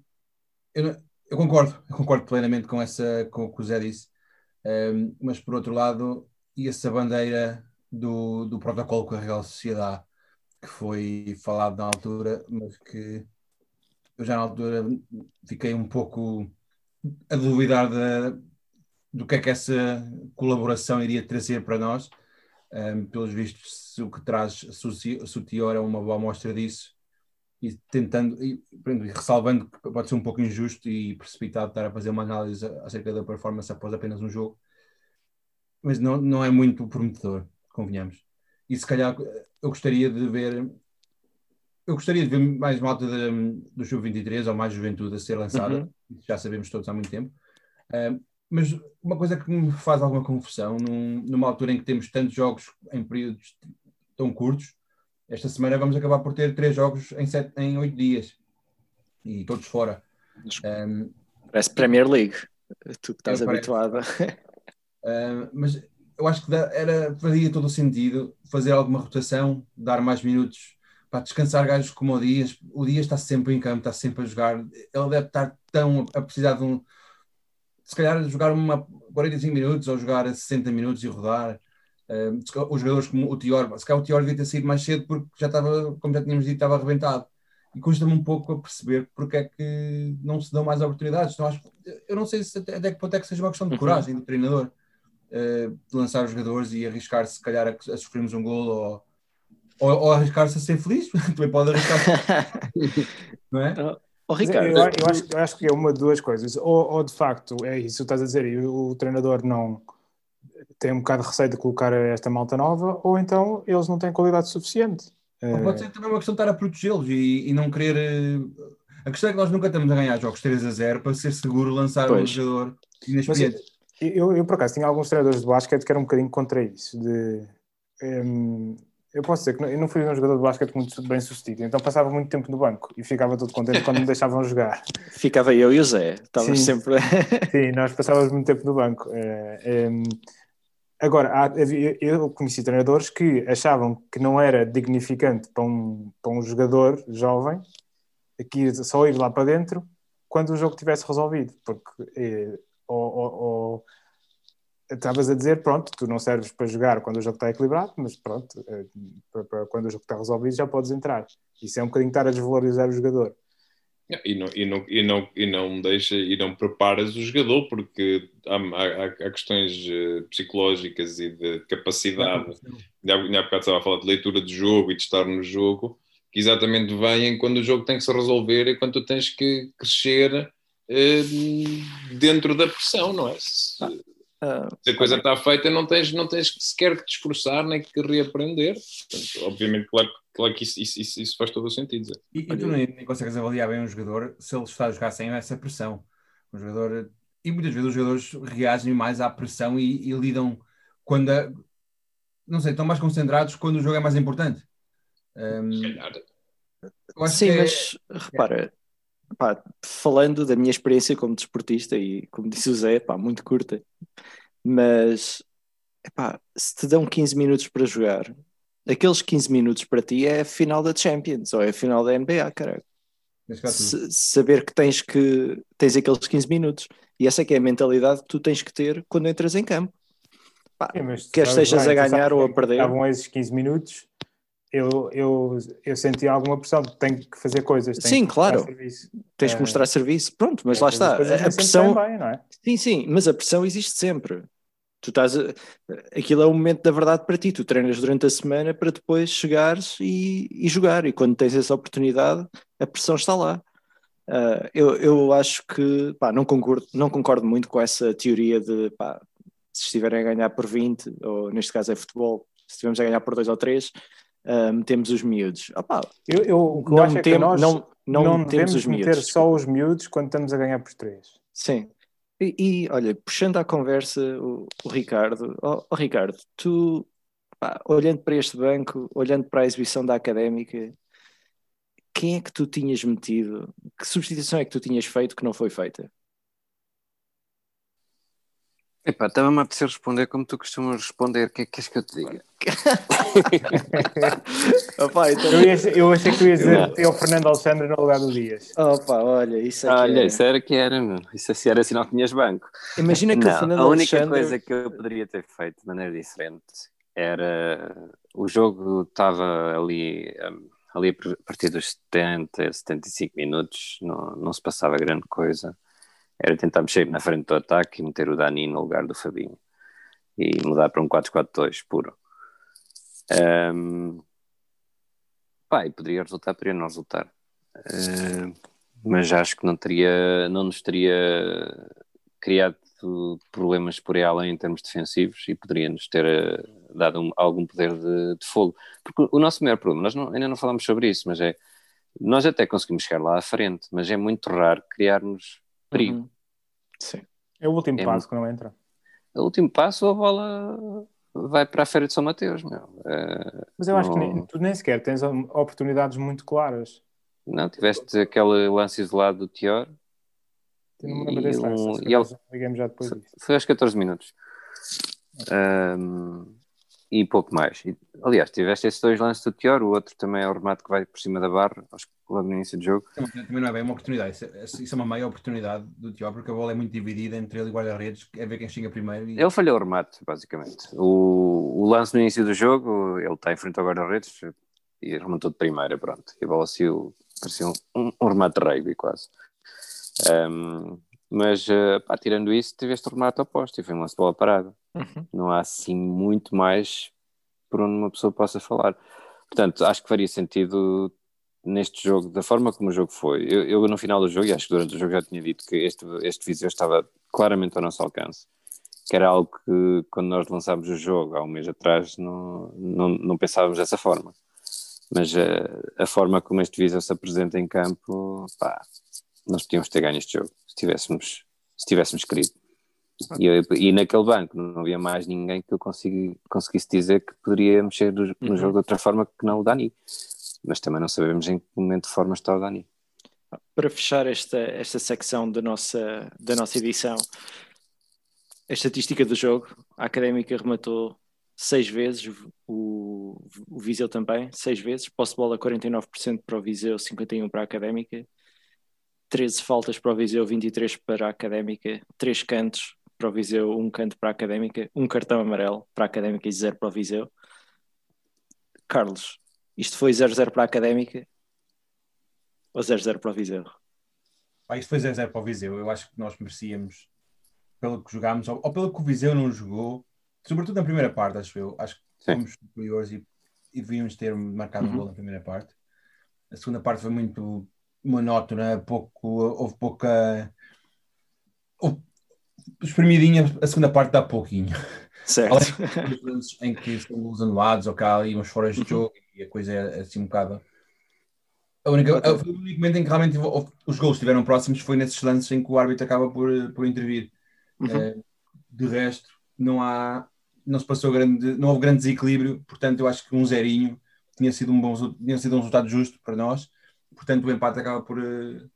eu, eu, concordo, eu concordo plenamente com, essa, com o que o Zé disse. Mas por outro lado, e essa bandeira do, do protocolo com a Real Sociedade que foi falado na altura, mas que eu já na altura fiquei um pouco a duvidar do que é que essa colaboração iria trazer para nós. Um, pelos vistos, o que traz Sutior é uma boa amostra disso e tentando e, ressalvando que pode ser um pouco injusto e precipitado estar a fazer uma análise acerca da performance após apenas um jogo, mas não, não é muito prometedor, convenhamos. E se calhar eu gostaria de ver eu gostaria de ver mais malta do Sub-23 ou mais juventude a ser lançada, uhum. já sabemos todos há muito tempo. Uh, mas uma coisa que me faz alguma confusão, num, numa altura em que temos tantos jogos em períodos tão curtos, esta semana vamos acabar por ter três jogos em, sete, em oito dias e todos fora. Um, parece Premier League, tu que estás habituado. Uh, mas eu acho que era, faria todo o sentido fazer alguma rotação, dar mais minutos para descansar gajos como o Dias. O Dias está sempre em campo, está sempre a jogar. Ele deve estar tão a precisar de um. Se calhar jogar uma 45 minutos ou jogar a 60 minutos e rodar. Uh, os jogadores como o Tior, se calhar o Tior devia ter saído mais cedo porque já estava, como já tínhamos dito, estava arrebentado. E custa-me um pouco a perceber porque é que não se dão mais oportunidades. Então, acho, eu não sei se até, até que ponto é que seja uma questão de uhum. coragem do treinador uh, de lançar os jogadores e arriscar se calhar a, a sofrermos um gol ou, ou, ou arriscar-se a ser feliz. Também pode arriscar. não é? Oh, Ricardo. Eu, eu, acho, eu acho que é uma de duas coisas. Ou, ou de facto, é isso que estás a dizer, e o, o treinador não tem um bocado de receio de colocar esta malta nova, ou então eles não têm qualidade suficiente. Ou pode ser também uma questão de estar a protegê-los e, e, não querer. Eh, a questão é que nós nunca estamos a ganhar jogos 3 a 0 para ser seguro lançar pois. um jogador inexperiente. eu, eu, por acaso, tinha alguns treinadores de basquete que eram um bocadinho contra isso. De, um, eu posso dizer que não, eu não fui um jogador de basquete muito bem sucedido, então passava muito tempo no banco e ficava todo contente quando me deixavam jogar. Ficava eu e o Zé, estávamos sempre. sim, nós passávamos muito tempo no banco. É, é, Agora, há, eu conheci treinadores que achavam que não era dignificante para um, para um jogador jovem aqui só ir lá para dentro quando o jogo tivesse resolvido, porque eh, ou, ou, ou, estavas a dizer, pronto, tu não serves para jogar quando o jogo está equilibrado, mas pronto, eh, para, para quando o jogo está resolvido já podes entrar. Isso é um bocadinho estar a desvalorizar o jogador. E não, e, não, e, não, e não deixa e não preparas o jogador porque há, há, há questões uh, psicológicas e de capacidade. Já há bocado estava a falar de leitura de jogo e de estar no jogo, que exatamente vêm quando o jogo tem que se resolver e quando tu tens que crescer uh, dentro da pressão, não é? Se, uh, se a coisa está feita, não tens, não tens sequer que te esforçar nem que reaprender. Portanto, obviamente, claro que Claro que isso, isso, isso, isso faz todo o sentido. E, e, tu nem, nem, consegues avaliar bem um jogador se ele está a jogar sem essa pressão. Um jogador, e muitas vezes os jogadores reagem mais à pressão e, e lidam quando a, não sei, estão mais concentrados quando o jogo é mais importante. Um, Sim, é, mas repara, pá, falando da minha experiência como desportista e como disse o Zé, pá, muito curta, mas epá, se te dão 15 minutos para jogar, aqueles 15 minutos para ti é a final da Champions ou é a final da NBA, cara. saber que tens que tens aqueles 15 minutos e essa é que é a mentalidade que tu tens que ter quando entras em campo. Pá, Sim, quer estejas bem, a ganhar ou a perder. Estavam esses 15 minutos, eu, eu, eu senti alguma pressão, tenho que fazer coisas. Sim, claro. Tens que mostrar serviço. Pronto, mas é, lá está. A pressão. Bem, é? Sim, sim, mas a pressão existe sempre. Tu estás a, aquilo é o momento da verdade para ti. Tu treinas durante a semana para depois chegares e, e jogar. E quando tens essa oportunidade, a pressão está lá. Uh, eu, eu acho que pá, não, concordo, não concordo muito com essa teoria de pá, se estiverem a ganhar por 20, ou neste caso é futebol, se estivermos a ganhar por 2 ou 3, uh, metemos os miúdos. Pá, eu, eu, não, é nós não, não, não devemos os miúdos, meter só os miúdos quando estamos a ganhar por 3. Sim, e, e, olha, puxando à conversa o, o Ricardo, oh, oh, Ricardo, tu, pá, olhando para este banco, olhando para a exibição da académica, quem é que tu tinhas metido? Que substituição é que tu tinhas feito que não foi feita? Epá, estava-me a apetecer responder como tu costumas responder. O que é que queres que eu te diga? Opa, então... eu, ia, eu achei que tu ias dizer ter o Fernando Alexandre no lugar do Dias. Opa, olha, isso é Olha, era. isso era que era, meu. Isso assim era sinal que tinhas banco. Imagina que não, o Fernando A única Alexandre... coisa que eu poderia ter feito de maneira diferente era o jogo estava ali ali a partir dos 70, 75 minutos não, não se passava grande coisa era tentar mexer na frente do ataque e meter o Dani no lugar do Fabinho. E mudar para um 4-4-2 puro. Um, pá, e poderia resultar, poderia não resultar. Uh, mas acho que não teria não nos teria criado problemas por aí além em termos defensivos e poderia-nos ter uh, dado um, algum poder de, de, fogo. Porque o nosso maior problema, nós não, ainda não falamos sobre isso, mas é nós até conseguimos chegar lá à frente, mas é muito raro criarmos perigo. Uhum. Sim. É o último é passo muito... que não entra. É o último passo, a bola vai para a Feira de São Mateus, meu. Uh, mas eu acho que nem, tu nem sequer tens oportunidades muito claras. Não, tiveste aquele lance isolado do Tior não me lembro desse um, e ele, ligamos já depois disso. Foi aos 14 minutos. Um, e pouco mais. E, aliás, tiveste esses dois lances do Tior, o outro também é o remate que vai por cima da barra, acho que logo no início do jogo. Também não é bem uma oportunidade, isso é, isso é uma meia oportunidade do Tior, porque a bola é muito dividida entre ele e o guarda-redes, é ver quem chega primeiro. E... Ele falhou o remate, basicamente. O, o lance no início do jogo, ele está em frente ao guarda-redes e rematou de primeira, pronto. E a bola saiu, parecia um, um remate de rugby quase. Um, mas, uh, pá, tirando isso, tiveste o remate oposto e foi uma bola parada. Uhum. Não há assim muito mais por onde uma pessoa possa falar. Portanto, acho que faria sentido neste jogo, da forma como o jogo foi. Eu, eu, no final do jogo, e acho que durante o jogo já tinha dito que este, este Viseu estava claramente ao nosso alcance, que era algo que quando nós lançámos o jogo há um mês atrás não, não, não pensávamos dessa forma. Mas uh, a forma como este Viseu se apresenta em campo, pá, nós podíamos ter ganho este jogo se tivéssemos, se tivéssemos querido. E, eu, e naquele banco não havia mais ninguém que eu consegui, conseguisse dizer que poderia mexer no, no uhum. jogo de outra forma que não o Dani. Mas também não sabemos em que momento de forma está o Dani. Para fechar esta, esta secção da nossa, da nossa edição, a estatística do jogo, a Académica rematou seis vezes, o, o Viseu também, seis vezes, posse de bola 49% para o Viseu, 51% para a Académica, 13 faltas para o Viseu, 23 para a Académica, 3 cantos para o Viseu, 1 canto para a Académica, 1 cartão amarelo para a Académica e 0 para o Viseu. Carlos, isto foi 0-0 para a Académica ou 0-0 para o Viseu? Ah, isto foi 0-0 para o Viseu. Eu acho que nós merecíamos, pelo que jogámos, ou, ou, pelo que o Viseu não jogou, sobretudo na primeira parte, acho eu. Acho que Sim. fomos superiores e, e devíamos ter marcado uhum. um gol na primeira parte. A segunda parte foi muito monótona, pouco, houve pouca. Houve, espremidinha, a segunda parte dá pouquinho. Certo. em que são os anulados ou cá e uns fora de uhum. jogo e a coisa é assim um bocado. A única, okay. o único momento em que realmente os gols estiveram próximos foi nesses lances em que o árbitro acaba por, por intervir. Uhum. Eh, de resto, não há. Não se passou grande. Não houve grande desequilíbrio, portanto, eu acho que um zerinho tinha sido um, bom, tinha sido um resultado justo para nós portanto o empate acaba por, uh,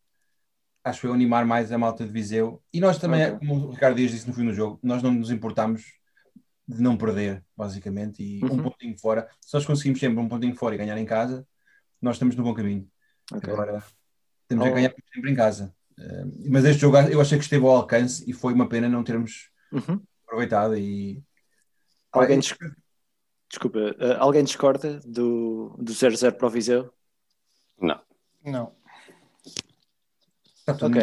acho eu, animar mais a malta de Viseu. E nós também, okay. como o Ricardo Dias disse no fim do jogo, nós não nos importamos de não perder, basicamente, e uhum. um pontinho fora. Se nós conseguimos sempre um pontinho fora e ganhar em casa, nós estamos no bom caminho. Okay. Agora, temos oh. a ganhar sempre em casa. Uh, mas este jogo eu achei que esteve ao alcance e foi uma pena não termos uhum. aproveitado e... Alguém, Desculpa, uh, alguém discorda do, do 0-0 para o Viseu? Não. Não. Ok,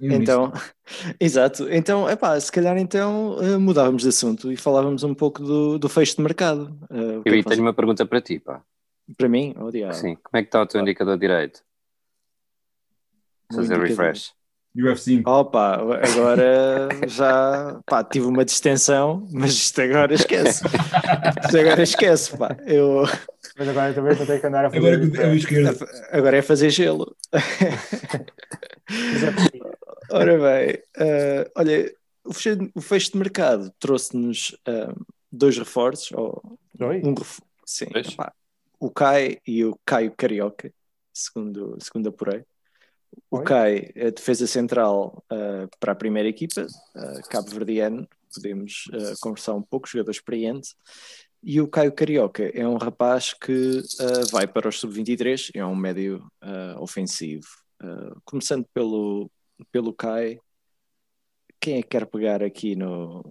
então, exato. Então, epá, se calhar então uh, mudávamos de assunto e falávamos um pouco do, do fecho de mercado. Uh, Eu é tenho uma pergunta para ti, pá. Para mim? Oh, diabo. Sim, como é que está o teu indicador direito? Fazer refresh. UFC. Opa, agora já pá, tive uma distensão, mas isto agora esquece. isto agora esquece, pá. Eu... Mas agora também vou ter que andar a fazer. Agora, é, agora é fazer gelo. Ora bem, uh, olha, o fecho, o fecho, de mercado trouxe-nos uh, dois reforços. Ou dois? Um ref... Sim, o Kai e o Caio Carioca, segundo, segundo apurei. O Kai, a defesa central uh, para a primeira equipa, uh, cabo-verdiano, podemos uh, conversar um pouco, jogador experiente. E o Caio Carioca é um rapaz que vai para o sub-23, é um médio ofensivo. Começando pelo, pelo Kai, quem é que quer pegar aqui no.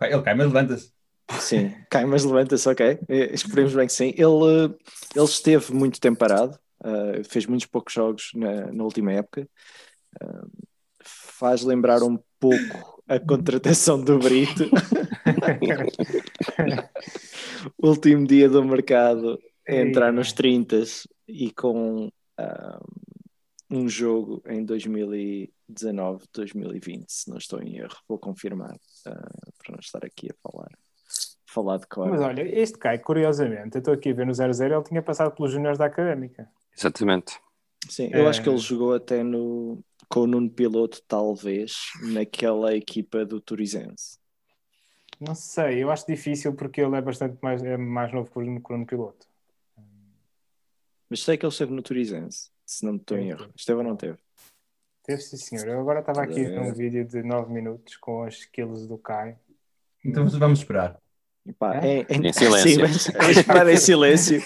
Ele cai, mas levanta-se. Sim, cai, mas levanta-se, ok. Eh, esperemos bem que sim. Ele, ele esteve muito tempo parado, uh, fez muitos poucos jogos na, na última época. Uh, faz lembrar um pouco a contratação do Brito. Último dia do mercado, é entrar nos 30 e com uh, um jogo em 2019, 2020, se não estou em erro, vou confirmar uh, para não estar aqui a falar. Falar de cor. Mas olha, este cai, curiosamente, eu estou aqui a ver no 0-0, ele tinha passado pelos juniores da Académica. Exatamente. Sim, eu é... acho que ele jogou até no, com o Nuno Piloto, talvez, naquela equipa do Turizense. Não sei, eu acho difícil porque ele é bastante mais, é mais novo que o Nuno Piloto. Mas sei que ele esteve no Turizense, se não me estou em erro. Esteve ou não teve? Teve, sim, senhor. Eu agora estava aqui num vídeo de 9 minutos com as skills do Kai. Então vamos esperar. Pá, é? em, em, silêncio. Sim, esperar em silêncio.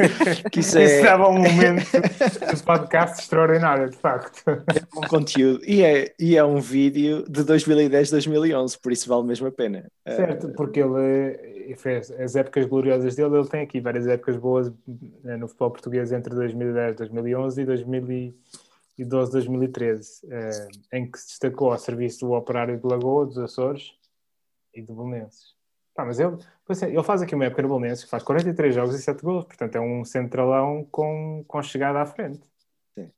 Que isso, é... isso dava um momento de podcast extraordinário, de facto. É um conteúdo. E é, e é um vídeo de 2010, 2011, por isso vale mesmo a pena. Certo, porque ele fez as épocas gloriosas dele, ele tem aqui várias épocas boas eh, no futebol português entre 2010, 2011 e 2012, 2013, eh, em que se destacou ao serviço do Operário de Lagoa, dos Açores e do Belenenses. Pá, mas ele, ele faz aqui uma época no Bolonense que faz 43 jogos e 7 gols, portanto é um centralão com, com chegada à frente. Sim.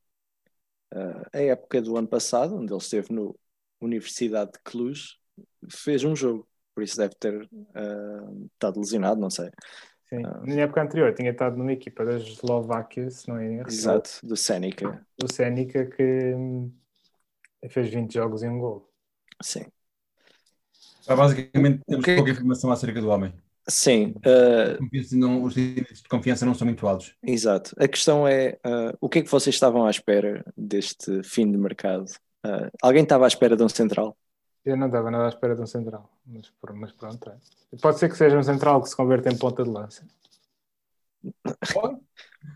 Uh, a época do ano passado, onde ele esteve no Universidade de Cluj, fez um jogo, por isso deve ter uh, estado lesionado, não sei. Sim, uh, na época anterior tinha estado numa equipa da Eslováquia, se não é erro. Exato, do Senica. Do Senica que hum, fez 20 jogos e um gol. Sim. Basicamente, temos que... pouca informação acerca do homem. Sim. Uh... Não, os níveis de confiança não são muito altos. Exato. A questão é: uh, o que é que vocês estavam à espera deste fim de mercado? Uh, alguém estava à espera de um central? Eu não estava nada à espera de um central, mas, mas pronto. É. Pode ser que seja um central que se converta em ponta de lança.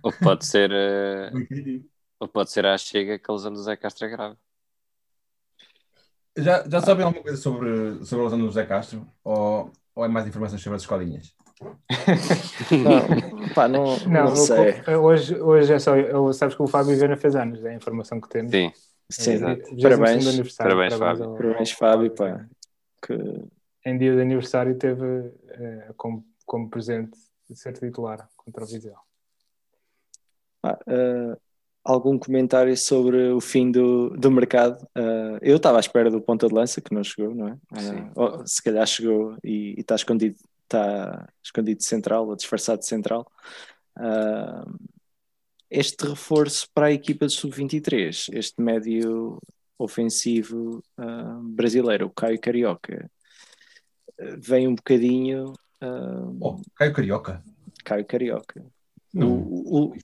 Ou pode ser. ou pode ser a chega que eles andam Zé Castro é grave. Já, já sabem alguma coisa sobre, sobre a lesão do José Castro? Ou, ou é mais informações sobre as escolinhas? não, pá, não, não, não sei. Hoje, hoje é só. Eu, sabes que o Fábio Viana fez anos, é a informação que temos. Sim, Sim, é, parabéns. Parabéns, Fábio. Parabéns, Fábio, pá. Que... Em dia de aniversário teve é, como, como presente de ser titular contra o Viseu. Ah, uh, algum comentário sobre o fim do, do mercado. Uh, eu estava à espera do ponta de lança, que não chegou, não é? Uh, se calhar chegou e está escondido, está escondido central, ou disfarçado de central. Uh, este reforço para a equipa de sub-23, este médio ofensivo brasileiro, o Caio Carioca, vem um bocadinho. oh, Caio Carioca? Caio Carioca. Não, o, o,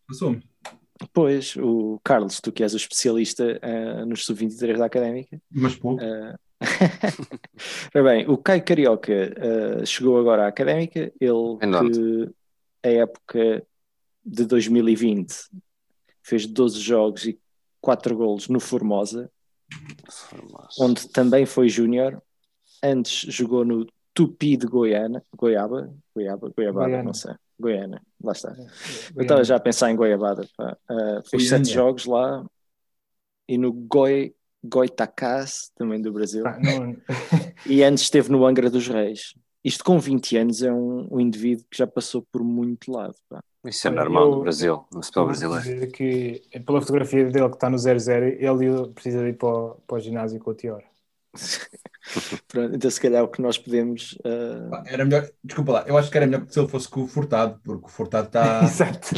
Pois, o Carlos, tu que és o especialista uh, nos sub-23 da Académica. Mas pouco. Uh... bem, o Caio Carioca uh, chegou agora à Académica, ele que a época de 2020 fez 12 jogos e 4 golos no Formosa, Formosa. onde também foi júnior. Antes jogou no Tupi de Goiânia, Goiaba, Goiaba, Goiabada, Goiânia. não sei. Goiânia, lá está. Goiânia. Eu estava já a pensar em Goiabada. Uh, fez sete jogos lá e no Goi, Goitacás, também do Brasil. Ah, e antes esteve no Angra dos Reis. Isto com 20 anos é um, um indivíduo que já passou por muito lado. Pá. Isso é normal eu, no Brasil, no futebol brasileiro. Que, pela fotografia dele que está no 0-0, ele precisa ir para o, para o ginásio com o Tior. Pronto, então se calhar o que nós podemos. Uh... Era melhor, desculpa lá, eu acho que era melhor se ele fosse com o Furtado, porque o Furtado está. Exato.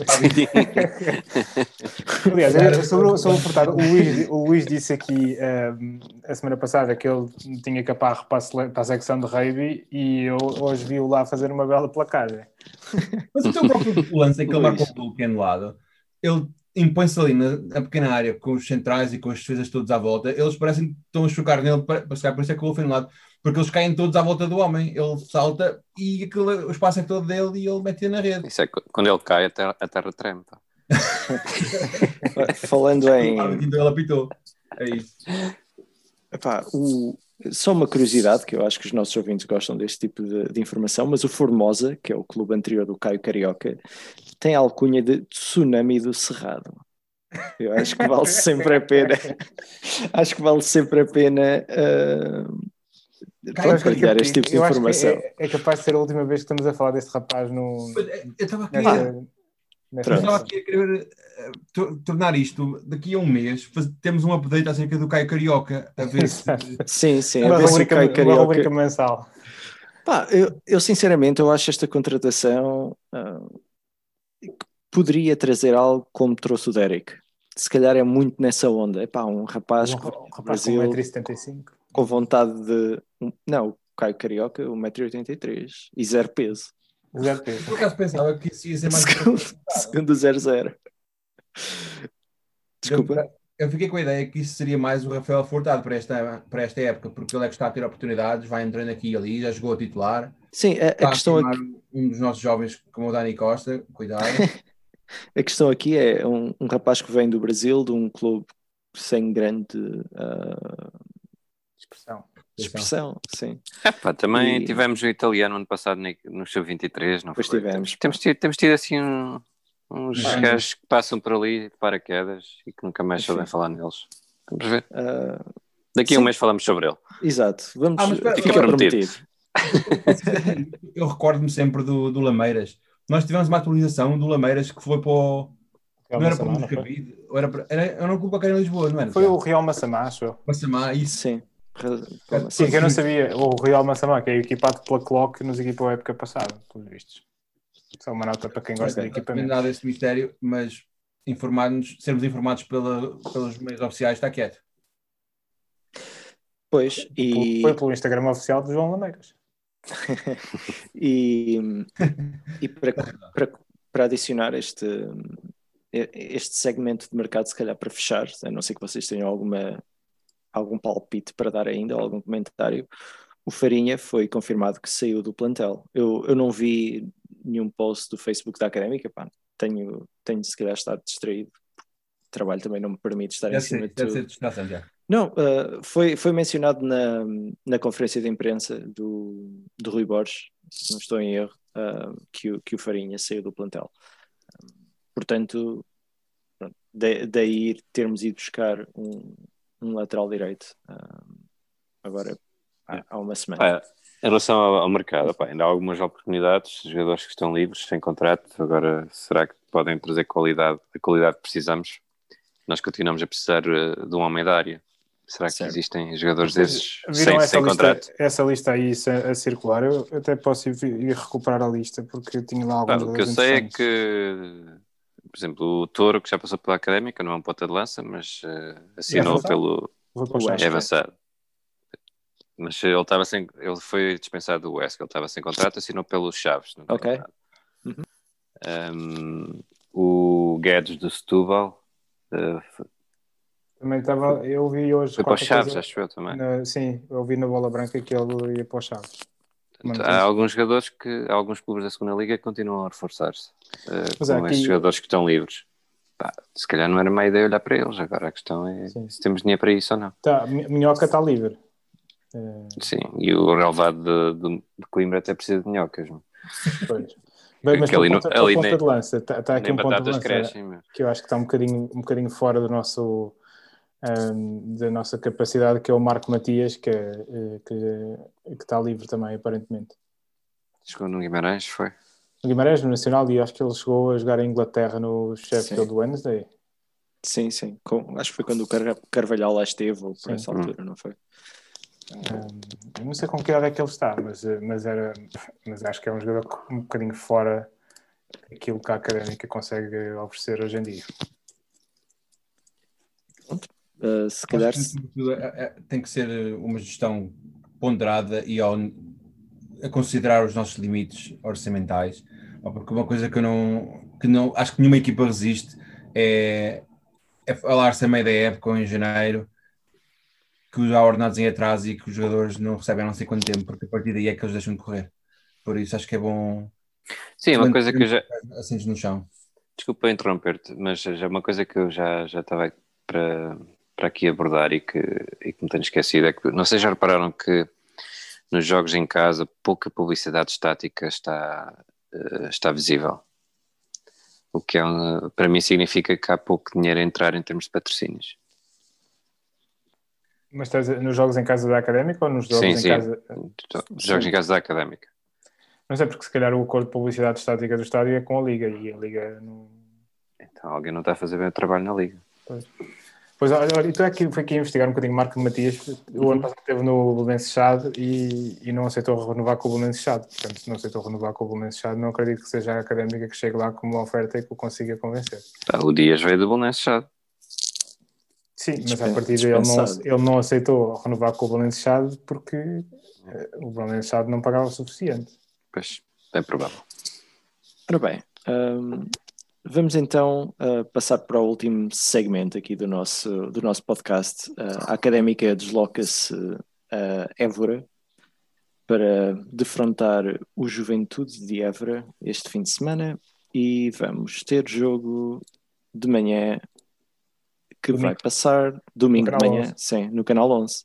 Aliás, sobre, sobre o Furtado, o Luís, o Luís disse aqui um, a semana passada que ele tinha caparro para a, para a secção de rugby e eu hoje vi-o lá fazer uma bela placagem. Mas o teu próprio lance é que ele marcou o pequeno lado, ele impõe-se ali na, na, pequena área com os centrais e com as defesas todos à volta, eles parecem que estão a chocar nele, para, por isso é que o Wolf lado, porque eles caem todos à volta do homem, ele salta e aquilo, o espaço é todo dele e ele mete na rede. Isso é quando ele cai, a terra, a terra treme. Falando em. Então ele apitou. É isso. Epá, o, só uma curiosidade, que eu acho que os nossos ouvintes gostam deste tipo de, de, informação, mas o Formosa, que é o clube anterior do Caio Carioca, tem a alcunha de Tsunami do Cerrado. Eu acho que vale sempre a pena. acho que vale sempre a pena uh, partilhar este tipo de informação. É, é, capaz de ser a última vez que estamos a falar deste rapaz no. É, eu estava aqui. Ah, estava aqui a querer uh, tornar isto daqui a um mês. Temos um update acerca do Caio Carioca. A ver se... sim, sim. Uma, rubrica, Caio Carioca... uma rubrica mensal. Pá, eu, eu, sinceramente eu acho esta contratação uh, poderia trazer algo como trouxe o Derek. Se calhar é muito nessa onda. Epá, um rapaz, um, um rapaz Brasil, com 1,75m. Com vontade de. Não, o Caio Carioca, 1,83m e zero peso. Zero peso. Por acaso pensava que isso ia ser mais. Segundo, segundo 00. Desculpa. Eu fiquei com a ideia que isso seria mais o Rafael Furtado para esta, para esta época, porque ele é que está a ter oportunidades, vai entrando aqui e ali, já jogou a titular. Sim, a, a questão aqui. Um dos nossos jovens, como o Dani Costa, cuidado. A questão aqui é um, um, rapaz que vem do Brasil, de um clube sem grande uh, expressão. Expressão, sim. Epá, também e... tivemos o italiano ano passado no show 23, não pois foi? tivemos. Temos, tido, temos tido assim um, uns gajos que passam por ali de paraquedas e que nunca mais sabem falar neles. Vamos ver. Uh, Daqui a um mês falamos sobre ele. Exato. Vamos, ah, fica prometido. prometido. Eu recordo-me sempre do, do Lameiras nós tivemos uma atualização do Lameiras que foi para o. Não era para o Moscavide, era, para, era, era um clube qualquer em Lisboa, não era? Foi o Real Massamá, acho eu. Massamá, isso. Sim. Sim, que eu não sabia. O Real Massamá, que é equipado pela Clock, nos equipou a época passada, pelos vistos. Só uma nota para quem gosta okay. de equipamento. Não esse mistério, mas informar-nos, sermos informados pela, pelos meios oficiais está quieto. Pois, e... Foi pelo Instagram oficial de João Lameiras. e, e para, para, para adicionar este, este segmento de mercado, se calhar para fechar, a não ser que vocês tenham alguma, algum palpite para dar ainda, ou algum comentário, o Farinha foi confirmado que saiu do plantel. Eu, eu não vi nenhum post do Facebook da Académica, pá, tenho, tenho se calhar estado distraído. O trabalho também não me permite estar deve em cima ser, de deve tudo. Ser já. Não, uh, foi, foi mencionado na, na conferência de imprensa do, do Rui Borges, se não estou em erro, uh, que, o, que o Farinha saiu do plantel. portanto, daí termos ido buscar um, um lateral direito uh, agora há, há, uma semana. É, em relação ao, ao mercado, ainda há algumas oportunidades, jogadores que estão livres, sem contrato, agora será que podem trazer qualidade, a qualidade que precisamos? Nós continuamos a precisar de um homem da área Será que certo. existem jogadores desses sem, sem lista, contrato? Essa lista aí a, a, circular, eu até posso ir, ir, recuperar a lista porque eu tinha lá alguns. o que eu sei é que, por exemplo, o Toro, que já passou pela Académica, não é um ponta de lança, mas uh, assinou é pelo. É avançado. Mas ele estava sem. Ele foi dispensado do West, ele estava sem contrato, assinou pelo Chaves. ok. Uhum. Um, o Guedes do Setúbal. Uh, também estava, eu vi hoje. Foi para os Chaves, coisa, acho eu também. Na, sim, eu vi na bola branca que ele ia para os Chaves. Há alguns jogadores que, há alguns clubes da segunda liga que continuam a reforçar-se uh, com aqui... esses jogadores que estão livres. Pá, se calhar não era má ideia olhar para eles, agora a questão é sim. se temos dinheiro para isso ou não. Tá, Minhoca está livre. Uh... Sim, e o relevado de, de, de, Coimbra até precisa de minhocas. Pois. Bem, mas ali ponta, ali ponta nem, de lança, está, está aqui um ponto de lança crescem, que eu acho que está um bocadinho, um bocadinho fora do nosso um, da nossa capacidade, que é o Marco Matias, que, eh, que, que está livre também, aparentemente. Chegou no Guimarães, foi? No Guimarães, no Nacional, e acho que ele chegou a jogar em Inglaterra no Sheffield Wednesday. Sim, sim. Com, acho que foi quando o Car Carvalhal lá esteve, ou por sim. essa altura, hum. não foi? Um, não sei com que hora é que ele está, mas, eh, mas, era, mas acho que é um jogador um bocadinho fora daquilo que a académica consegue oferecer hoje em dia. Uh, se calhar. Que, é, é, tem que ser uma gestão ponderada e ao, a considerar os nossos limites orçamentais, porque uma coisa que eu não, que não acho que nenhuma equipa resiste é, é falar-se a meio da época ou em janeiro que há ordenados em atraso e que os jogadores não recebem não sei quanto tempo, porque a partir daí é que eles deixam de correr. Por isso acho que é bom. Sim, uma coisa que eu já. Assim no chão. Desculpa interromper-te, mas já uma coisa que eu já, já estava para para aqui abordar e que, e que me tenho esquecido é que não sei já repararam que nos jogos em casa pouca publicidade estática está, uh, está visível. O que é para mim significa que há pouco dinheiro a entrar em termos de patrocínios. Mas estás nos jogos em casa da académica ou nos jogos sim, em sim. casa? Nos jogos em casa da académica. Não sei, porque se calhar o acordo de publicidade estática do estádio é com a Liga e a Liga não. Então alguém não está a fazer bem o trabalho na Liga. Pois, pois olha, olha, tu é que foi aqui a investigar um bocadinho Marco Matias. O Uhum. ano passado esteve no Belenenses Chade e, e não aceitou renovar com o Belenenses Chade. Portanto, se não aceitou renovar com o Belenenses Chade, não acredito que seja a académica que chegue lá com uma oferta e que o consiga convencer. Pá, o Dias veio do Bolonense Chade. Sim, mas a partir daí ele não, ele não aceitou renovar com o Belenenses Chade porque eh, o Belenenses Chade não pagava o suficiente. Pois, é provável. Ora bem, hum, vamos então uh, passar para o último segmento aqui do nosso, do nosso podcast. Uh, a Académica desloca-se a Évora para defrontar o Juventude de Évora este fim de semana e vamos ter jogo de manhã que Domingo. vai passar domingo de manhã, 11. sim, no canal 11. Dia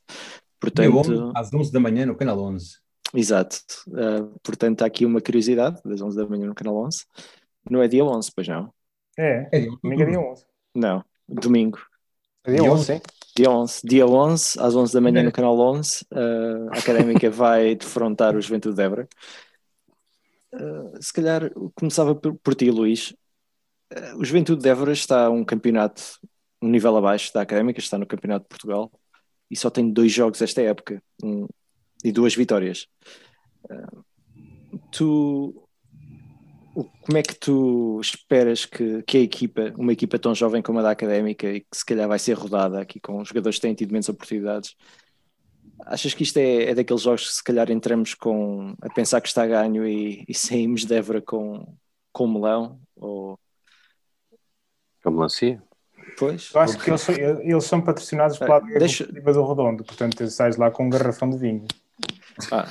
Portanto, 11, às 11 da manhã no canal 11. Exato. Uh, portanto, há aqui uma curiosidade, das 11 da manhã no canal 11. Não é dia 11, pois não? É, É dia domingo é dia 11. Não, domingo. É dia Dia 11, sim. Dia 11. Dia 11, às 11 da manhã no canal 11, uh, a Académica vai defrontar o Juventude de Évora. Uh, se calhar começava por, por ti, Luís. Uh, o Juventude de Évora está a um campeonato, um nível abaixo da Académica, está no Campeonato de Portugal e só tem dois jogos esta época um- e duas vitórias. Uh, tu como é que tu esperas que, que a equipa, uma equipa tão jovem como a da Académica e que se calhar vai ser rodada aqui com jogadores que têm tido menos oportunidades, achas que isto é, é daqueles jogos que se calhar entramos com a pensar que está ganho e, e saímos de Évora com, com melão? Ou Como Lancia. pois? Eu acho que eles são, eles são patrocinados pela Liga Deixa- do Redondo, portanto, sais lá com um garrafão de vinho. Ah,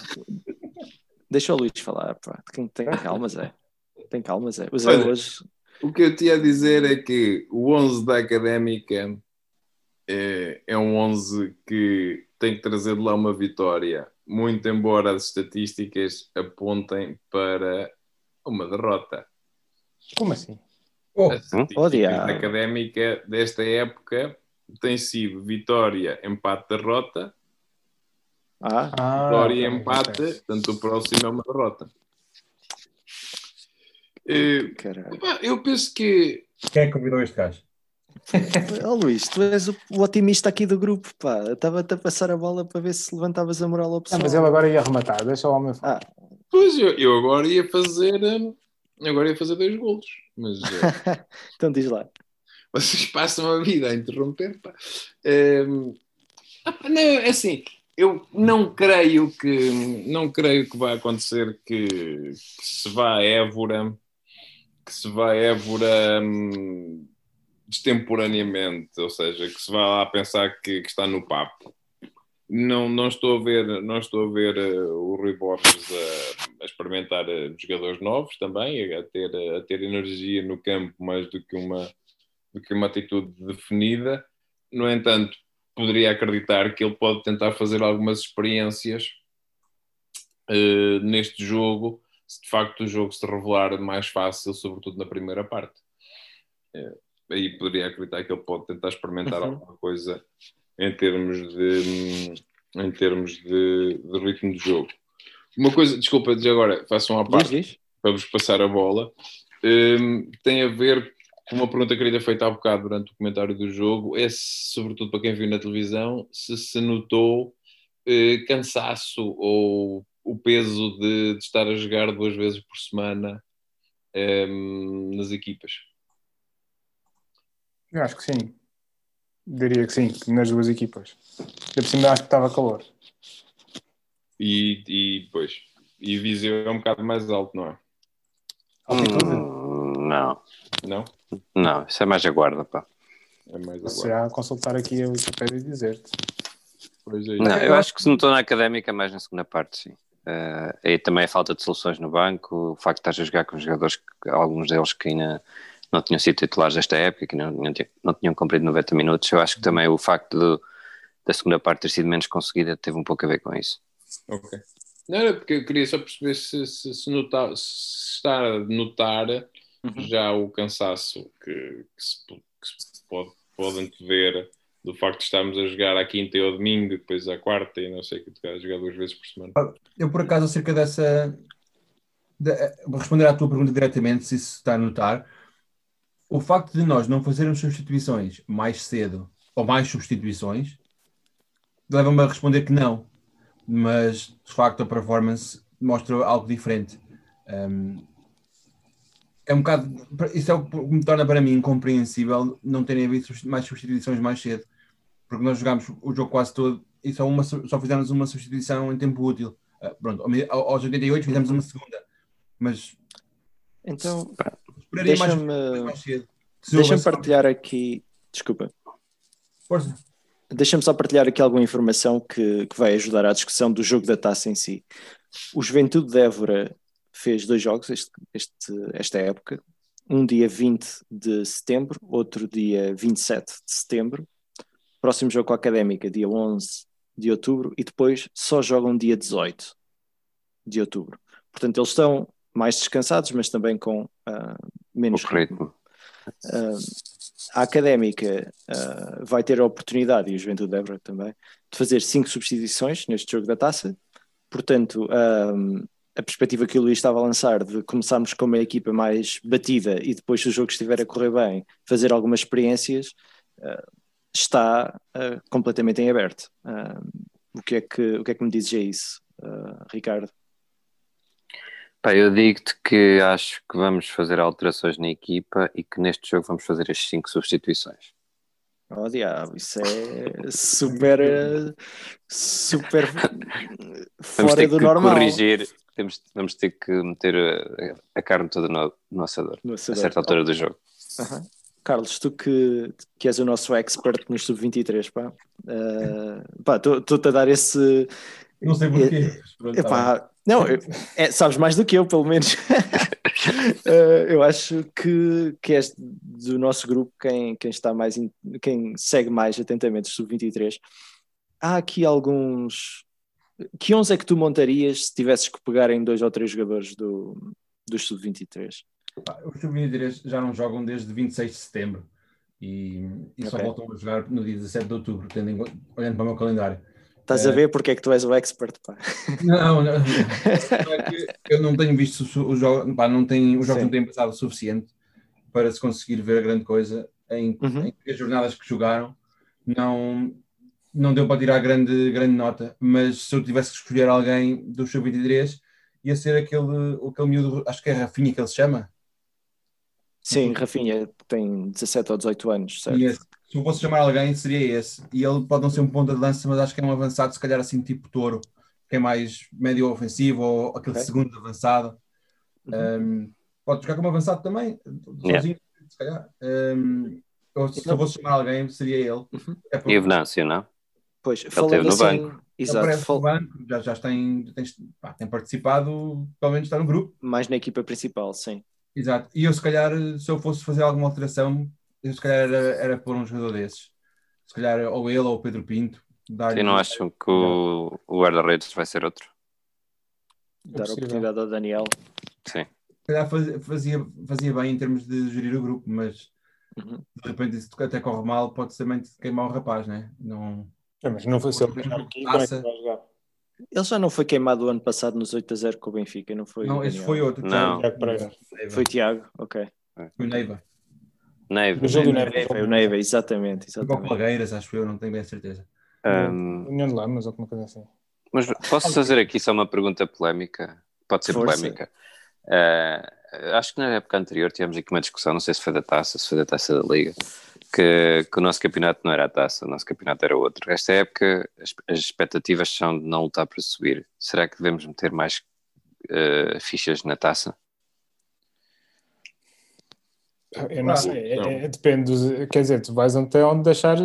deixa o Luís falar, pá. Tem, tem calma, Zé. Tem calma, Zé. O Zé Olha, hoje. O que eu tinha a dizer é que o 11 da Académica é, é um 11 que tem que trazer de lá uma vitória, muito embora as estatísticas apontem para uma derrota. Como assim? Oh, As estatísticas Oh, Académica desta época tem sido vitória, empate, derrota, Ah, Ah, vitória e ok, empate, portanto o próximo é uma derrota. Eh, caralho. eu penso que quem é que convidou este gajo? Oh, Luís, tu és o, o otimista aqui do grupo, pá. Estava-te a passar a bola para ver se levantavas a moral ao Ah, pessoal. mas ele agora ia arrematar, deixa o homem falar. Ah, Pois, eu, eu agora ia fazer. hum, Agora ia fazer dois golos. Mas eh, então diz lá. vocês passam a vida a interromper. Pá. Ah, pá, não, é assim, eu não creio que não creio que vai acontecer que, que se vá a Évora, que se vá a Évora hum, extemporaneamente, ou seja, que se vá lá pensar que, que está no papo. Não, não estou a ver, não estou a ver eh, o Rui Borges a, a experimentar eh, jogadores novos também, a ter, a ter energia no campo mais do que uma, do que uma atitude definida. No entanto, poderia acreditar que ele pode tentar fazer algumas experiências eh, neste jogo, se de facto o jogo se revelar mais fácil, sobretudo na primeira parte. Eh, aí poderia acreditar que ele pode tentar experimentar Uhum. alguma coisa em termos de em termos de, de ritmo de jogo. Uma coisa, desculpa, de agora, façam à Diz, parte diz. para vos passar a bola, hum, tem a ver com uma pergunta querida feita há bocado durante o comentário do jogo, é sobretudo para quem viu na televisão, se se notou eh, cansaço ou o peso de, de estar a jogar duas vezes por semana hum, nas equipas. Eu acho que sim. Diria que sim, nas duas equipas. De por cima acho que estava calor. E, e depois, e Viseu é um bocado mais alto, não é? Altitude. Hum, não, Não? não, isso é mais a guarda, pá. É mais Se agora. já consultar aqui a Wikipedia e dizer-te. Pois é, Não, eu acho que se notou na académica mais na segunda parte, sim. Eh, e também a falta de soluções no banco, o facto de estás a jogar com jogadores, que- alguns deles que ainda não tinham sido titulares desta época, que não, não, tinham, não tinham cumprido 90 minutos. Eu acho que também o facto de, da segunda parte ter sido menos conseguida teve um pouco a ver com isso. Ok. Não era porque eu queria só perceber se, se, se, notar, se está a notar uhum. já o cansaço que, que, se, que se pode, podem ver do facto de estarmos a jogar à quinta e ao domingo, depois à quarta e não sei o que, a jogar duas vezes por semana. Eu, por acaso, acerca dessa. De, vou responder à tua pergunta diretamente, se isso está a notar. O facto de nós não fazermos substituições mais cedo ou mais substituições leva-me a responder que não, mas de facto a performance mostra algo diferente. Um, é um bocado. Isso é o que me torna para mim incompreensível não terem havido mais substituições mais cedo porque nós jogámos o jogo quase todo e só, uma, só fizemos uma substituição em tempo útil. Uh, pronto, aos 88 fizemos uma segunda, mas então deixa-me deixa partilhar aqui. Desculpa. Força. Deixa-me só partilhar aqui alguma informação que, que vai ajudar à discussão do jogo da taça em si. O Juventude de Évora fez dois jogos este, este, esta época, um dia 20 de setembro, outro dia 27 de setembro, Próximo jogo com a Académica, dia 11 de outubro, e depois só jogam dia 18 de outubro. Portanto, eles estão mais descansados, mas também com uh, menos ritmo. Uh, a Académica uh, vai ter a oportunidade, e o Juventude de Évora também, de fazer cinco substituições neste jogo da taça. Portanto, a perspectiva que o Luís estava a lançar de começarmos com uma equipa mais batida e depois, se o jogo estiver a correr bem, fazer algumas experiências, está uh, completamente em aberto. Uh, o, que é que, o que é que me dizes a isso, uh, Ricardo? Pá, eu digo-te que acho que vamos fazer alterações na equipa e que neste jogo vamos fazer as cinco substituições. Oh diabo, isso é super super fora ter do que normal. corrigir, temos, vamos ter que meter a, a carne toda no, no assador, no assador. a certa altura oh. do jogo. Uhum. Carlos, tu que, que és o nosso expert no sub-23, pá, uh, pá, estou-te a dar esse. Não sei porquê. É, pá, não, é, sabes mais do que eu, pelo menos. uh, eu acho que, que és do nosso grupo quem, quem está mais, in, quem segue mais atentamente o sub-23. Há aqui alguns. Que 11 é que tu montarias se tivesses que pegar em dois ou três jogadores do, do sub-23? Os sub-23 já não jogam desde 26 de setembro e, e okay. só voltam a jogar no dia 17 de outubro, tendo em, olhando para o meu calendário. Estás a eh, ver porque é que tu és o expert, pá. Não, não, é eu não tenho visto os jogos, pá, não tenho, os jogos não têm passado o suficiente para se conseguir ver a grande coisa em, uhum. em as jornadas que jogaram. Não, não deu para tirar grande, grande nota, mas se eu tivesse que escolher alguém do sub-23, ia ser aquele, aquele miúdo, acho que é Rafinha que ele se chama, Sim, Rafinha tem 17 ou 18 anos, certo? Esse, se eu fosse chamar alguém, seria esse. E ele pode não ser um ponta de lança, mas acho que é um avançado, se calhar assim, tipo touro, que é mais médio ofensivo ou aquele okay. segundo avançado. Uhum. Um, pode jogar como avançado também, sozinho, yeah. se calhar. Um, ou se eu fosse chamar alguém, seria ele. Uhum. É porque... E o Venâncio, não? Pois, ele no assim, banco. Exato. Fal... banco, já, já tem, tem, pá, tem participado, pelo menos está no grupo. Mais na equipa principal, sim. Exato. E eu, se calhar, se eu fosse fazer alguma alteração, eu, se calhar era, era pôr um jogador desses. Se calhar, ou ele ou o Pedro Pinto. Dar Sim, não acham que o, o guarda-redes vai ser outro? Dar a oportunidade ao Daniel. Sim. Se calhar fazia, fazia bem em termos de gerir o grupo, mas uhum. de repente, se até corre mal, pode ser queimar o rapaz, né? não é? mas não foi se ele como é que vai jogar? Ele já não foi queimado o ano passado nos 8 a 0 com o Benfica, não foi? Não, esse foi outro. Não. Tiago Foi Tiago, ok. Foi o Neiva. Neiva. O Neiva, o Neiva, exatamente. exatamente. Palgueiras, acho eu, não tenho bem certeza. Um... União de Lamas, alguma coisa assim. Mas posso fazer aqui só uma pergunta polémica? Pode ser Força. polémica. Uh, acho que na época anterior tivemos aqui uma discussão, não sei se foi da taça, se foi da taça da Liga, que, que, o nosso campeonato não era a taça, o nosso campeonato era outro. Esta época as, as expectativas são de não lutar para subir. Será que devemos meter mais uh, fichas na taça? Eu não sei, é, é, depende, dos, quer dizer, tu vais até onde deixar,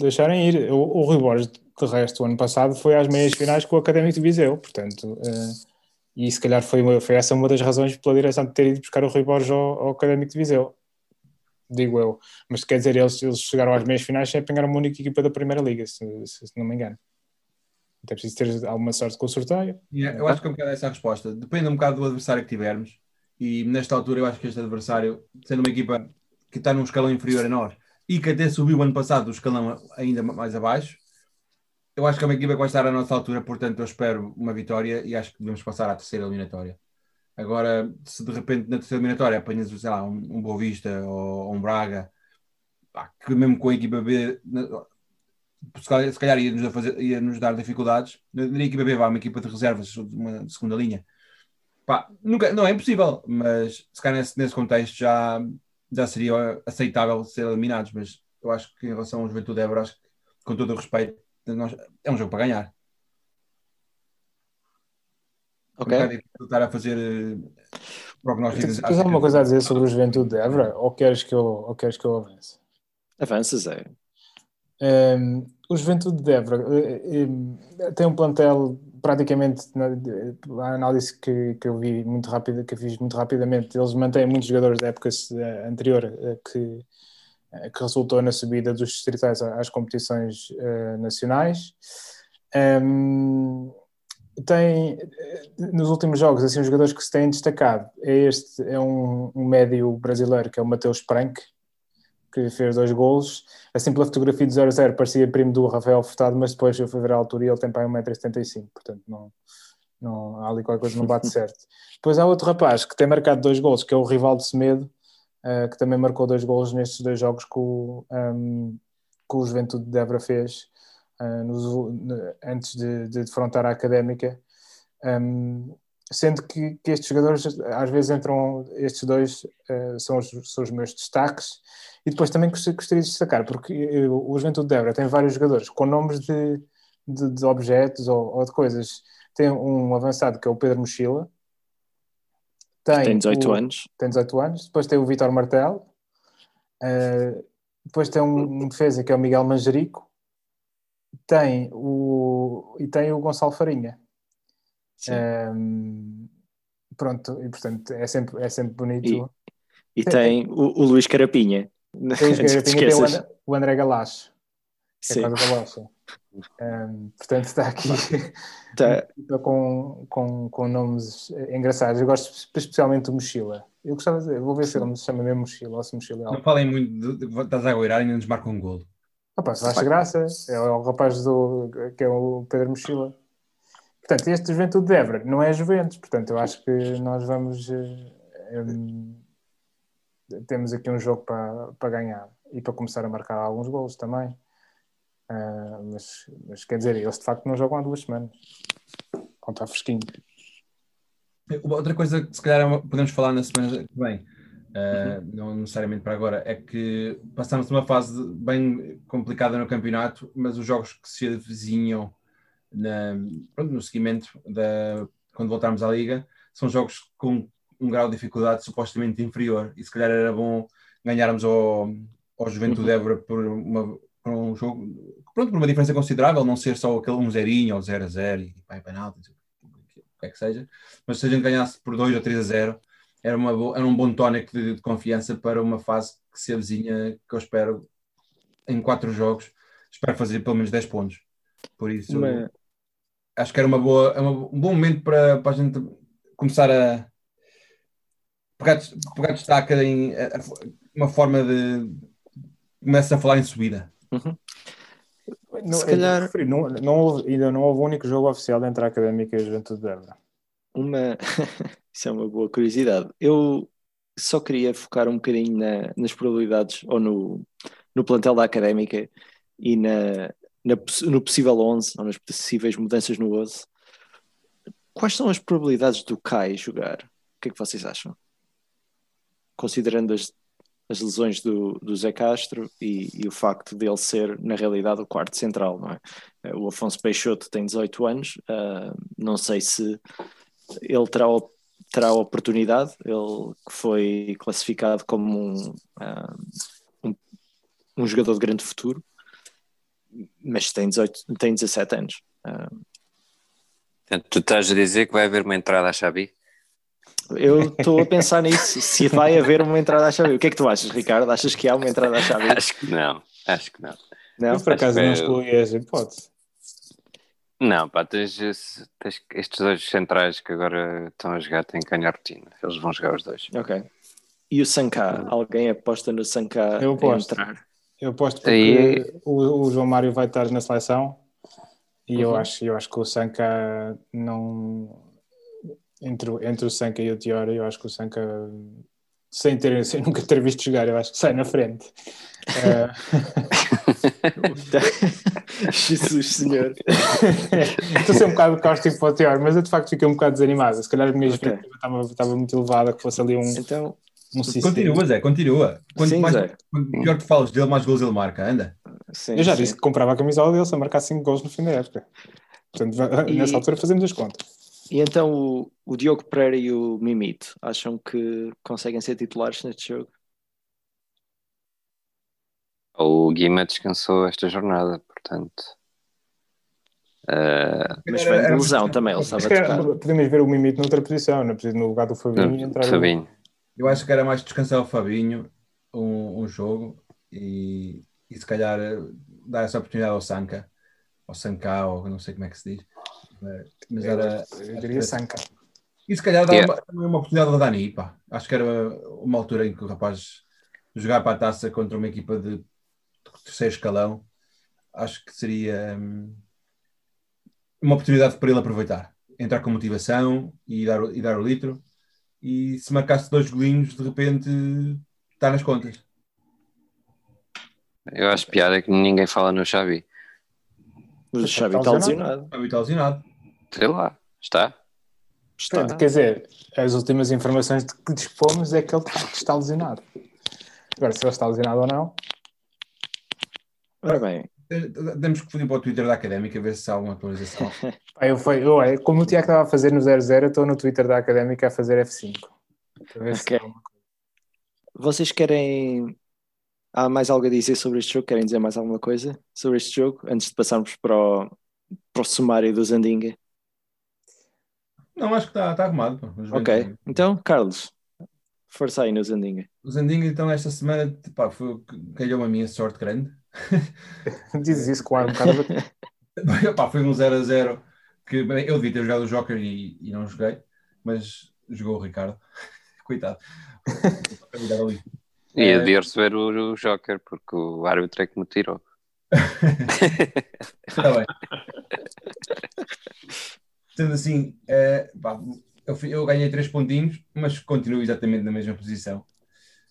deixarem ir. O, o Rui Borges, de resto, o ano passado foi às meias finais com o Académico de Viseu, portanto, uh, e se calhar foi, foi essa uma das razões pela direção de ter ido buscar o Rui Borges ao, ao Académico de Viseu digo eu. Mas quer dizer, eles, eles chegaram às meias finais sem apanhar uma única equipa da Primeira Liga, se, se, se não me engano. Então é preciso ter alguma sorte com o sorteio. Yeah, eu acho que é um bocado essa a resposta. Depende um bocado do adversário que tivermos. E nesta altura eu acho que este adversário, sendo uma equipa que está num escalão inferior a nós e que até subiu ano passado o escalão ainda mais abaixo, eu acho que é uma equipa que vai estar à nossa altura, portanto eu espero uma vitória e acho que devemos passar à terceira eliminatória. Agora, se de repente na terceira eliminatória apanhas, sei lá, um, um Boa Vista ou, ou um Braga, pá, que mesmo com a equipa B, se calhar, calhar ia, dar dificuldades, na equipa B vai uma equipa de reservas, uma segunda linha, pá, nunca, não é impossível, mas se calhar nesse, nesse contexto já, já seria aceitável ser eliminados, mas eu acho que em relação ao Juventude Évora, acho que com todo o respeito, nós, é um jogo para ganhar. Ok. Um estar a fazer eh, prognósticos. Tens alguma coisa a dizer sobre o Juventude de Évora ou queres que eu, ou queres que eu avance? Avanças, é. Um, ehm, o Juventude de Évora uh, tem um plantel praticamente a análise que, que eu vi muito rápida, que eu fiz muito rapidamente, eles mantêm muitos jogadores da época anterior que, que resultou na subida dos distritais às competições uh, nacionais. Um, tem nos últimos jogos assim os jogadores que se têm destacado é este é um, um médio brasileiro que é o Mateus Prank que fez dois golos. Assim pela fotografia do 0-0 parecia primo do Rafael Furtado mas depois eu fui ver a altura e ele tem para 1,75m portanto não, não, há ali qualquer coisa não bate certo. Depois há outro rapaz que tem marcado dois golos que é o Rivaldo Semedo uh, que também marcou dois golos nestes dois jogos que o, um, que o Juventude de Évora fez uh, nos, antes de, de defrontar a Académica um, sendo que, que, estes jogadores às vezes entram, estes dois uh, são, os, são os meus destaques e depois também gostaria de destacar porque eu, o Juventude de Évora tem vários jogadores com nomes de, de, de objetos ou, ou, de coisas tem um avançado que é o Pedro Mochila tem, tem 18 o, anos. Tem 18 anos. Depois tem o Vitor Martel. Uh, depois tem um, um, defesa que é o Miguel Manjerico. Tem o, e tem o Gonçalo Farinha. Um, pronto, e portanto é sempre, é sempre bonito. E, e tem, tem o, o, Luís Carapinha. Tem, Carapinha, tem o, André, o André Galacho. Que é Sim. Um, portanto, está aqui tá. com, com, com nomes engraçados. Eu gosto especialmente do Mochila. Eu gostava de dizer, vou ver se ele me chama mesmo Mochila ou se Mochila é Não falem muito, de, estás a agueirar e ainda nos marca um golo. Opa, se acha graça, é o rapaz do, que é o Pedro Mochila. Portanto, este Juventude de Évora não é Juventus, portanto, eu acho que nós vamos. Um, temos aqui um jogo para, para ganhar e para começar a marcar alguns golos também. Uh, mas, mas, quer dizer, eles de facto não jogam há duas semanas. Está fresquinho. Outra coisa que se calhar é podemos falar na semana que vem, uh, uhum. não necessariamente para agora, é que passamos uma fase bem complicada no campeonato, mas os jogos que se avizinham na, pronto, no seguimento da, quando voltarmos à Liga são jogos com um grau de dificuldade supostamente inferior e se calhar era bom ganharmos ao, ao Juventude uhum. Évora por uma para um jogo, pronto, por uma diferença considerável, não ser só aquele um zerinho ou 0 a 0 e pai penalti, o que é que seja, mas se a gente ganhasse por 2 ou 3 a 0, era, uma, era um bom tónico de, de, confiança para uma fase que se avizinha, que eu espero em quatro jogos, espero fazer pelo menos 10 pontos. Por isso, Mas... acho que era uma boa, é uma, um bom momento para, para a gente começar a pegar, pegar destaque em a, uma forma de começa a falar em subida. Uhum. Não, Se calhar. Não, não houve, ainda não houve o único jogo oficial entre a Académica e a Juventude de Évora. Uma. Isso é uma boa curiosidade. Eu só queria focar um bocadinho na, nas probabilidades, ou no, no plantel da Académica e na, na, no possível 11, ou nas possíveis mudanças no 11. Quais são as probabilidades do Kai jogar? O que é que vocês acham? Considerando as as lesões do, do Zé Castro e, e, o facto dele ser, na realidade, o quarto central, não é? Eh, o Afonso Peixoto tem 18 anos, uh, não sei se ele terá, terá a oportunidade, ele que foi classificado como um, uh, um, um, jogador de grande futuro, mas tem, 18, tem 17 anos. Uh, tu estás a dizer que vai haver uma entrada à Xabi? Eu estou a pensar nisso. Se vai haver uma entrada à chave. O que é que tu achas, Ricardo? Achas que há uma entrada à chave? Acho que não. Acho que não. Não? Eu, por acaso não excluí essa hipótese. Não, pá, tens, tens estes dois centrais que agora estão a jogar, têm que ganhar rotina. Eles vão jogar os dois. Ok. E o Sanká? Alguém aposta no Sanká Eu aposto. entrar? Eu aposto porque Aí- o, o João Mário vai estar na seleção e eu, Uhum. acho, eu acho que o Sanca não. Entre, o- entre o Sanca e o Tiora, eu acho que o Sanca, sem, ter, sem nunca ter visto jogar, eu acho que sai na frente. Eh, Jesus Senhor. Estou a ser um bocado cáustico para o Tiora, mas eu de facto fiquei um bocado desanimado. Se calhar a minha Ok. expectativa estava, estava muito elevada, que fosse ali um, Então, um. Continua, Zé, continua. Quanto Sim, mais, Zé. quanto pior tu falas dele, mais gols ele marca. Anda. sim, Eu já sim. disse que comprava a camisola dele se a marcar 5 gols no fim da época. Portanto, E- nessa altura fazemos as contas. E então o, o Diogo Pereira e o Mimito acham que conseguem ser titulares neste jogo? O Guima descansou esta jornada, portanto. eh, Mas vem de lesão também, ele estava tocado. podemos ver o Mimito noutra posição, na posi- no lugar do Fabinho. e entrar o- Fabinho. Eu acho que era mais descansar o Fabinho um, um jogo e, e se calhar dar essa oportunidade ao Sanca, ao Sanka, ou não sei como é que se diz. Mas- Mas era. Eu diria Sanca. E se calhar dar Yeah. uma, uma oportunidade ao Dani, pá. Acho que era uma altura em que o rapaz jogar para a taça contra uma equipa de terceiro escalão, acho que seria hum, uma oportunidade para ele aproveitar. Entrar com motivação e dar, o- e dar o litro. E se marcasse dois golinhos, de repente está nas contas. Eu acho piada que ninguém fala no Xavi. O Xavi está está lesionado. lesionado. Está muito lesionado. Sei lá, está? Está. Quer dizer, as últimas informações de que dispomos é que ele está lesionado. Agora, se ele está lesionado ou não, Ora bem, Temos que ir para o Twitter da Académica ver se há alguma atualização. eu, foi, eu, como o Tiago estava a fazer no 0-0, eu estou no Twitter da Académica a fazer F5. Para ver se Ok. há alguma coisa. vocês querem. Há mais algo a dizer sobre este jogo? Querem dizer mais alguma coisa sobre este jogo? Antes de passarmos para o, para o sumário do Zandinga. Não, acho que está, está arrumado. ver. Ok, então, Carlos, força aí no Zandinga. O Zandinho, então, esta semana, pá, foi, calhou-me a minha sorte grande. Dizes isso com ar um bocado. Pá, foi um 0 a 0 que bem, eu devia ter jogado o Joker e, e não joguei, mas jogou o Ricardo. Coitado. E É. eu devia receber o, o Joker, porque o árbitro é que me tirou. Está bem. Sendo assim, eh, pá, eu, eu ganhei 3 pontinhos, mas continuo exatamente na mesma posição.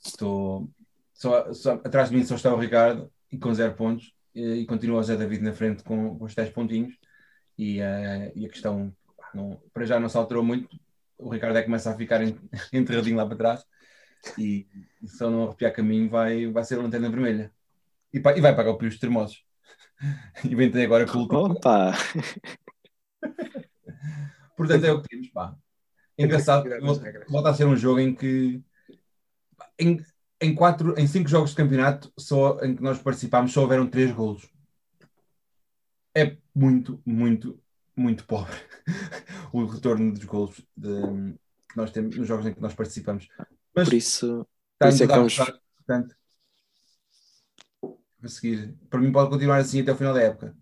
Estou só, só- atrás de mim só está o Ricardo e com 0 pontos, e, e continua o Zé David na frente com, com os 10 pontinhos. E, eh, e a questão pá, não- para já não se alterou muito. O Ricardo é que começa a ficar en- enterradinho lá para trás e, e se eu não arrepiar caminho, vai, vai ser a lanterna vermelha. E, pá, e vai pagar o Pios Termosos. Inventei agora com o último. Opa! Portanto, é o que temos, pá. Engraçado, volta a ser um jogo em que em, em, quatro, em cinco jogos de campeonato só, em que nós participámos só houveram três golos. É muito, muito, muito pobre o retorno dos golos de- que nós temos nos jogos em que nós participamos. Mas Por isso, está por isso é que a vamos- portanto, a seguir. Para mim pode continuar assim até o final da época.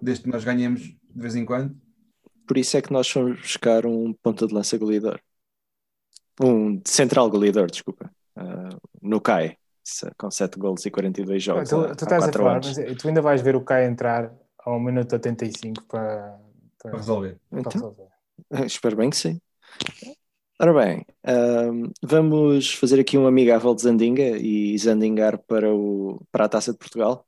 Desde que nós ganhemos de vez em quando. Por isso é que nós fomos buscar um ponta de lança goleador. Um central goleador, desculpa. Ah, no CAI, se- com 7 golos e 42 jogos. Tu, tu estás a falar, anos. mas é, tu ainda vais ver o Kai entrar ao minuto 85 para, para, Para resolver. para Então, resolver. Eh, Espero bem que sim. Ora bem, ahm, vamos fazer aqui um amigável de Zandinga e Zandingar para, o, para a Taça de Portugal.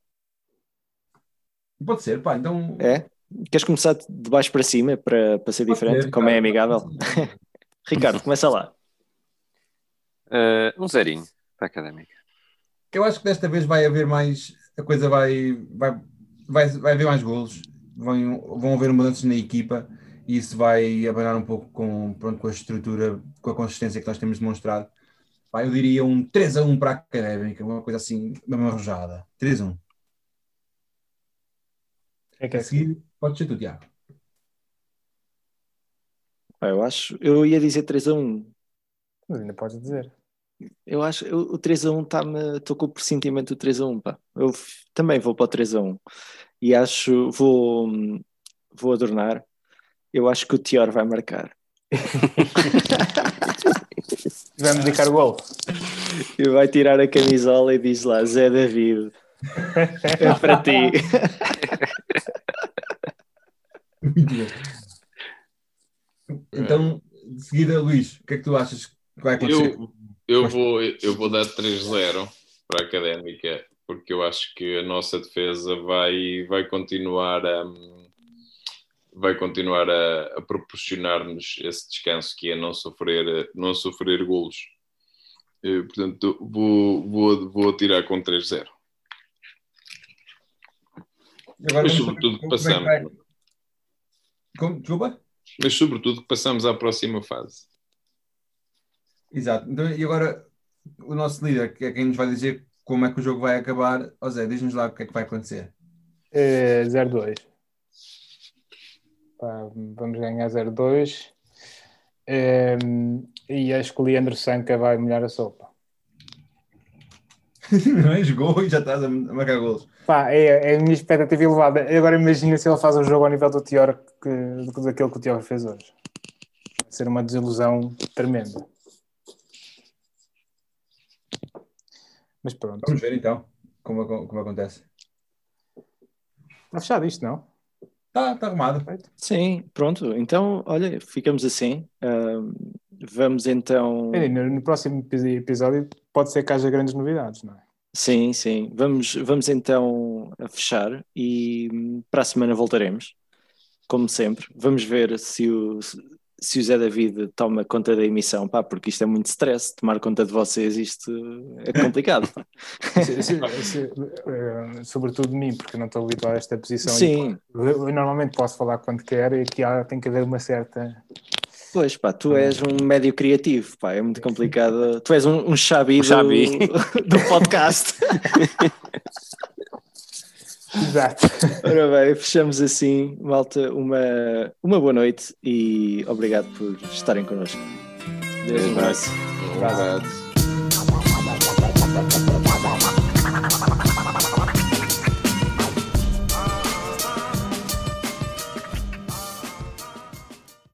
Pode ser, pá. Então. É? Queres começar de baixo para cima para, para ser Pode diferente, ser, como é amigável? Ricardo, começa lá. Eh, um zerinho para a académica. Eu acho que desta vez vai haver mais. A coisa vai. Vai, vai, vai haver mais golos. Vão, vão haver mudanças na equipa e isso vai abanar um pouco com, pronto, com a estrutura, com a consistência que nós temos demonstrado. Pá, eu diria um 3 a 1 para a académica, uma coisa assim, mesmo arrojada. 3 a 1. É que A é seguir, pode ser tu, Tiago. Pá, Eu acho, eu ia dizer 3 a 1, Mas ainda podes dizer. Eu acho o, o 3 a 1 está-me. Estou com o pressentimento do 3 a 1, pá. Eu f- também vou para o 3 a 1. E acho. Vou, vou adornar. Eu acho que o Tior vai marcar. Vai-me dedicar o gol. E vai tirar a camisola e diz lá: Zé David, é para ti. Muito bom. Então, de seguida, Luís, o que é que tu achas que vai acontecer? Eu, eu, vou, eu vou dar 3-0 para a Académica, porque eu acho que a nossa defesa vai, vai continuar a, vai continuar a, a proporcionar-nos esse descanso que é não sofrer, não sofrer golos. Eh, Portanto, vou, vou, vou tirar com 3-0. Agora Mas sobretudo é que passamos. Como? Desculpa? Mas sobretudo que passamos à próxima fase. Exato. Então, e agora o nosso líder, que é quem nos vai dizer como é que o jogo vai acabar. Ó Zé, diz-nos lá o que é que vai acontecer. Eh, 0-2. Pá, vamos ganhar 0-2. Eh, e acho que o Leandro Sanca vai molhar a sopa. Não é? Jogou e já estás a marcar golos. Pá, é, é a minha expectativa elevada. Agora imagina se ele faz um jogo ao nível do Tior que, do- daquele que o Tior fez hoje. Vai ser uma desilusão tremenda. Mas pronto. Vamos ver então como, como acontece. Está fechado isto, não? Está tá arrumado. Sim, pronto. Então, olha, ficamos assim. Ahm, vamos então. No, no próximo epi- episódio pode ser que haja grandes novidades, não é? Sim, sim. Vamos, vamos então fechar e hum, para a semana voltaremos, como sempre. Vamos ver se o, se o Zé David toma conta da emissão, pá, porque isto é muito stress. Tomar conta de vocês, isto é complicado. Se- se- se- eh, sobretudo de mim, porque não estou habituado a esta posição. Sim, Eu, eu normalmente posso falar quando quero e aqui há, tem que haver uma certa. Pois, pá, tu és um médio criativo, pá, é muito complicado. Tu és um, um Xabi, Um Xabi. Do, do podcast. Exato. Ora bem, fechamos assim, malta, uma, uma boa noite e obrigado por estarem connosco. Deus, um abraço. Um abraço.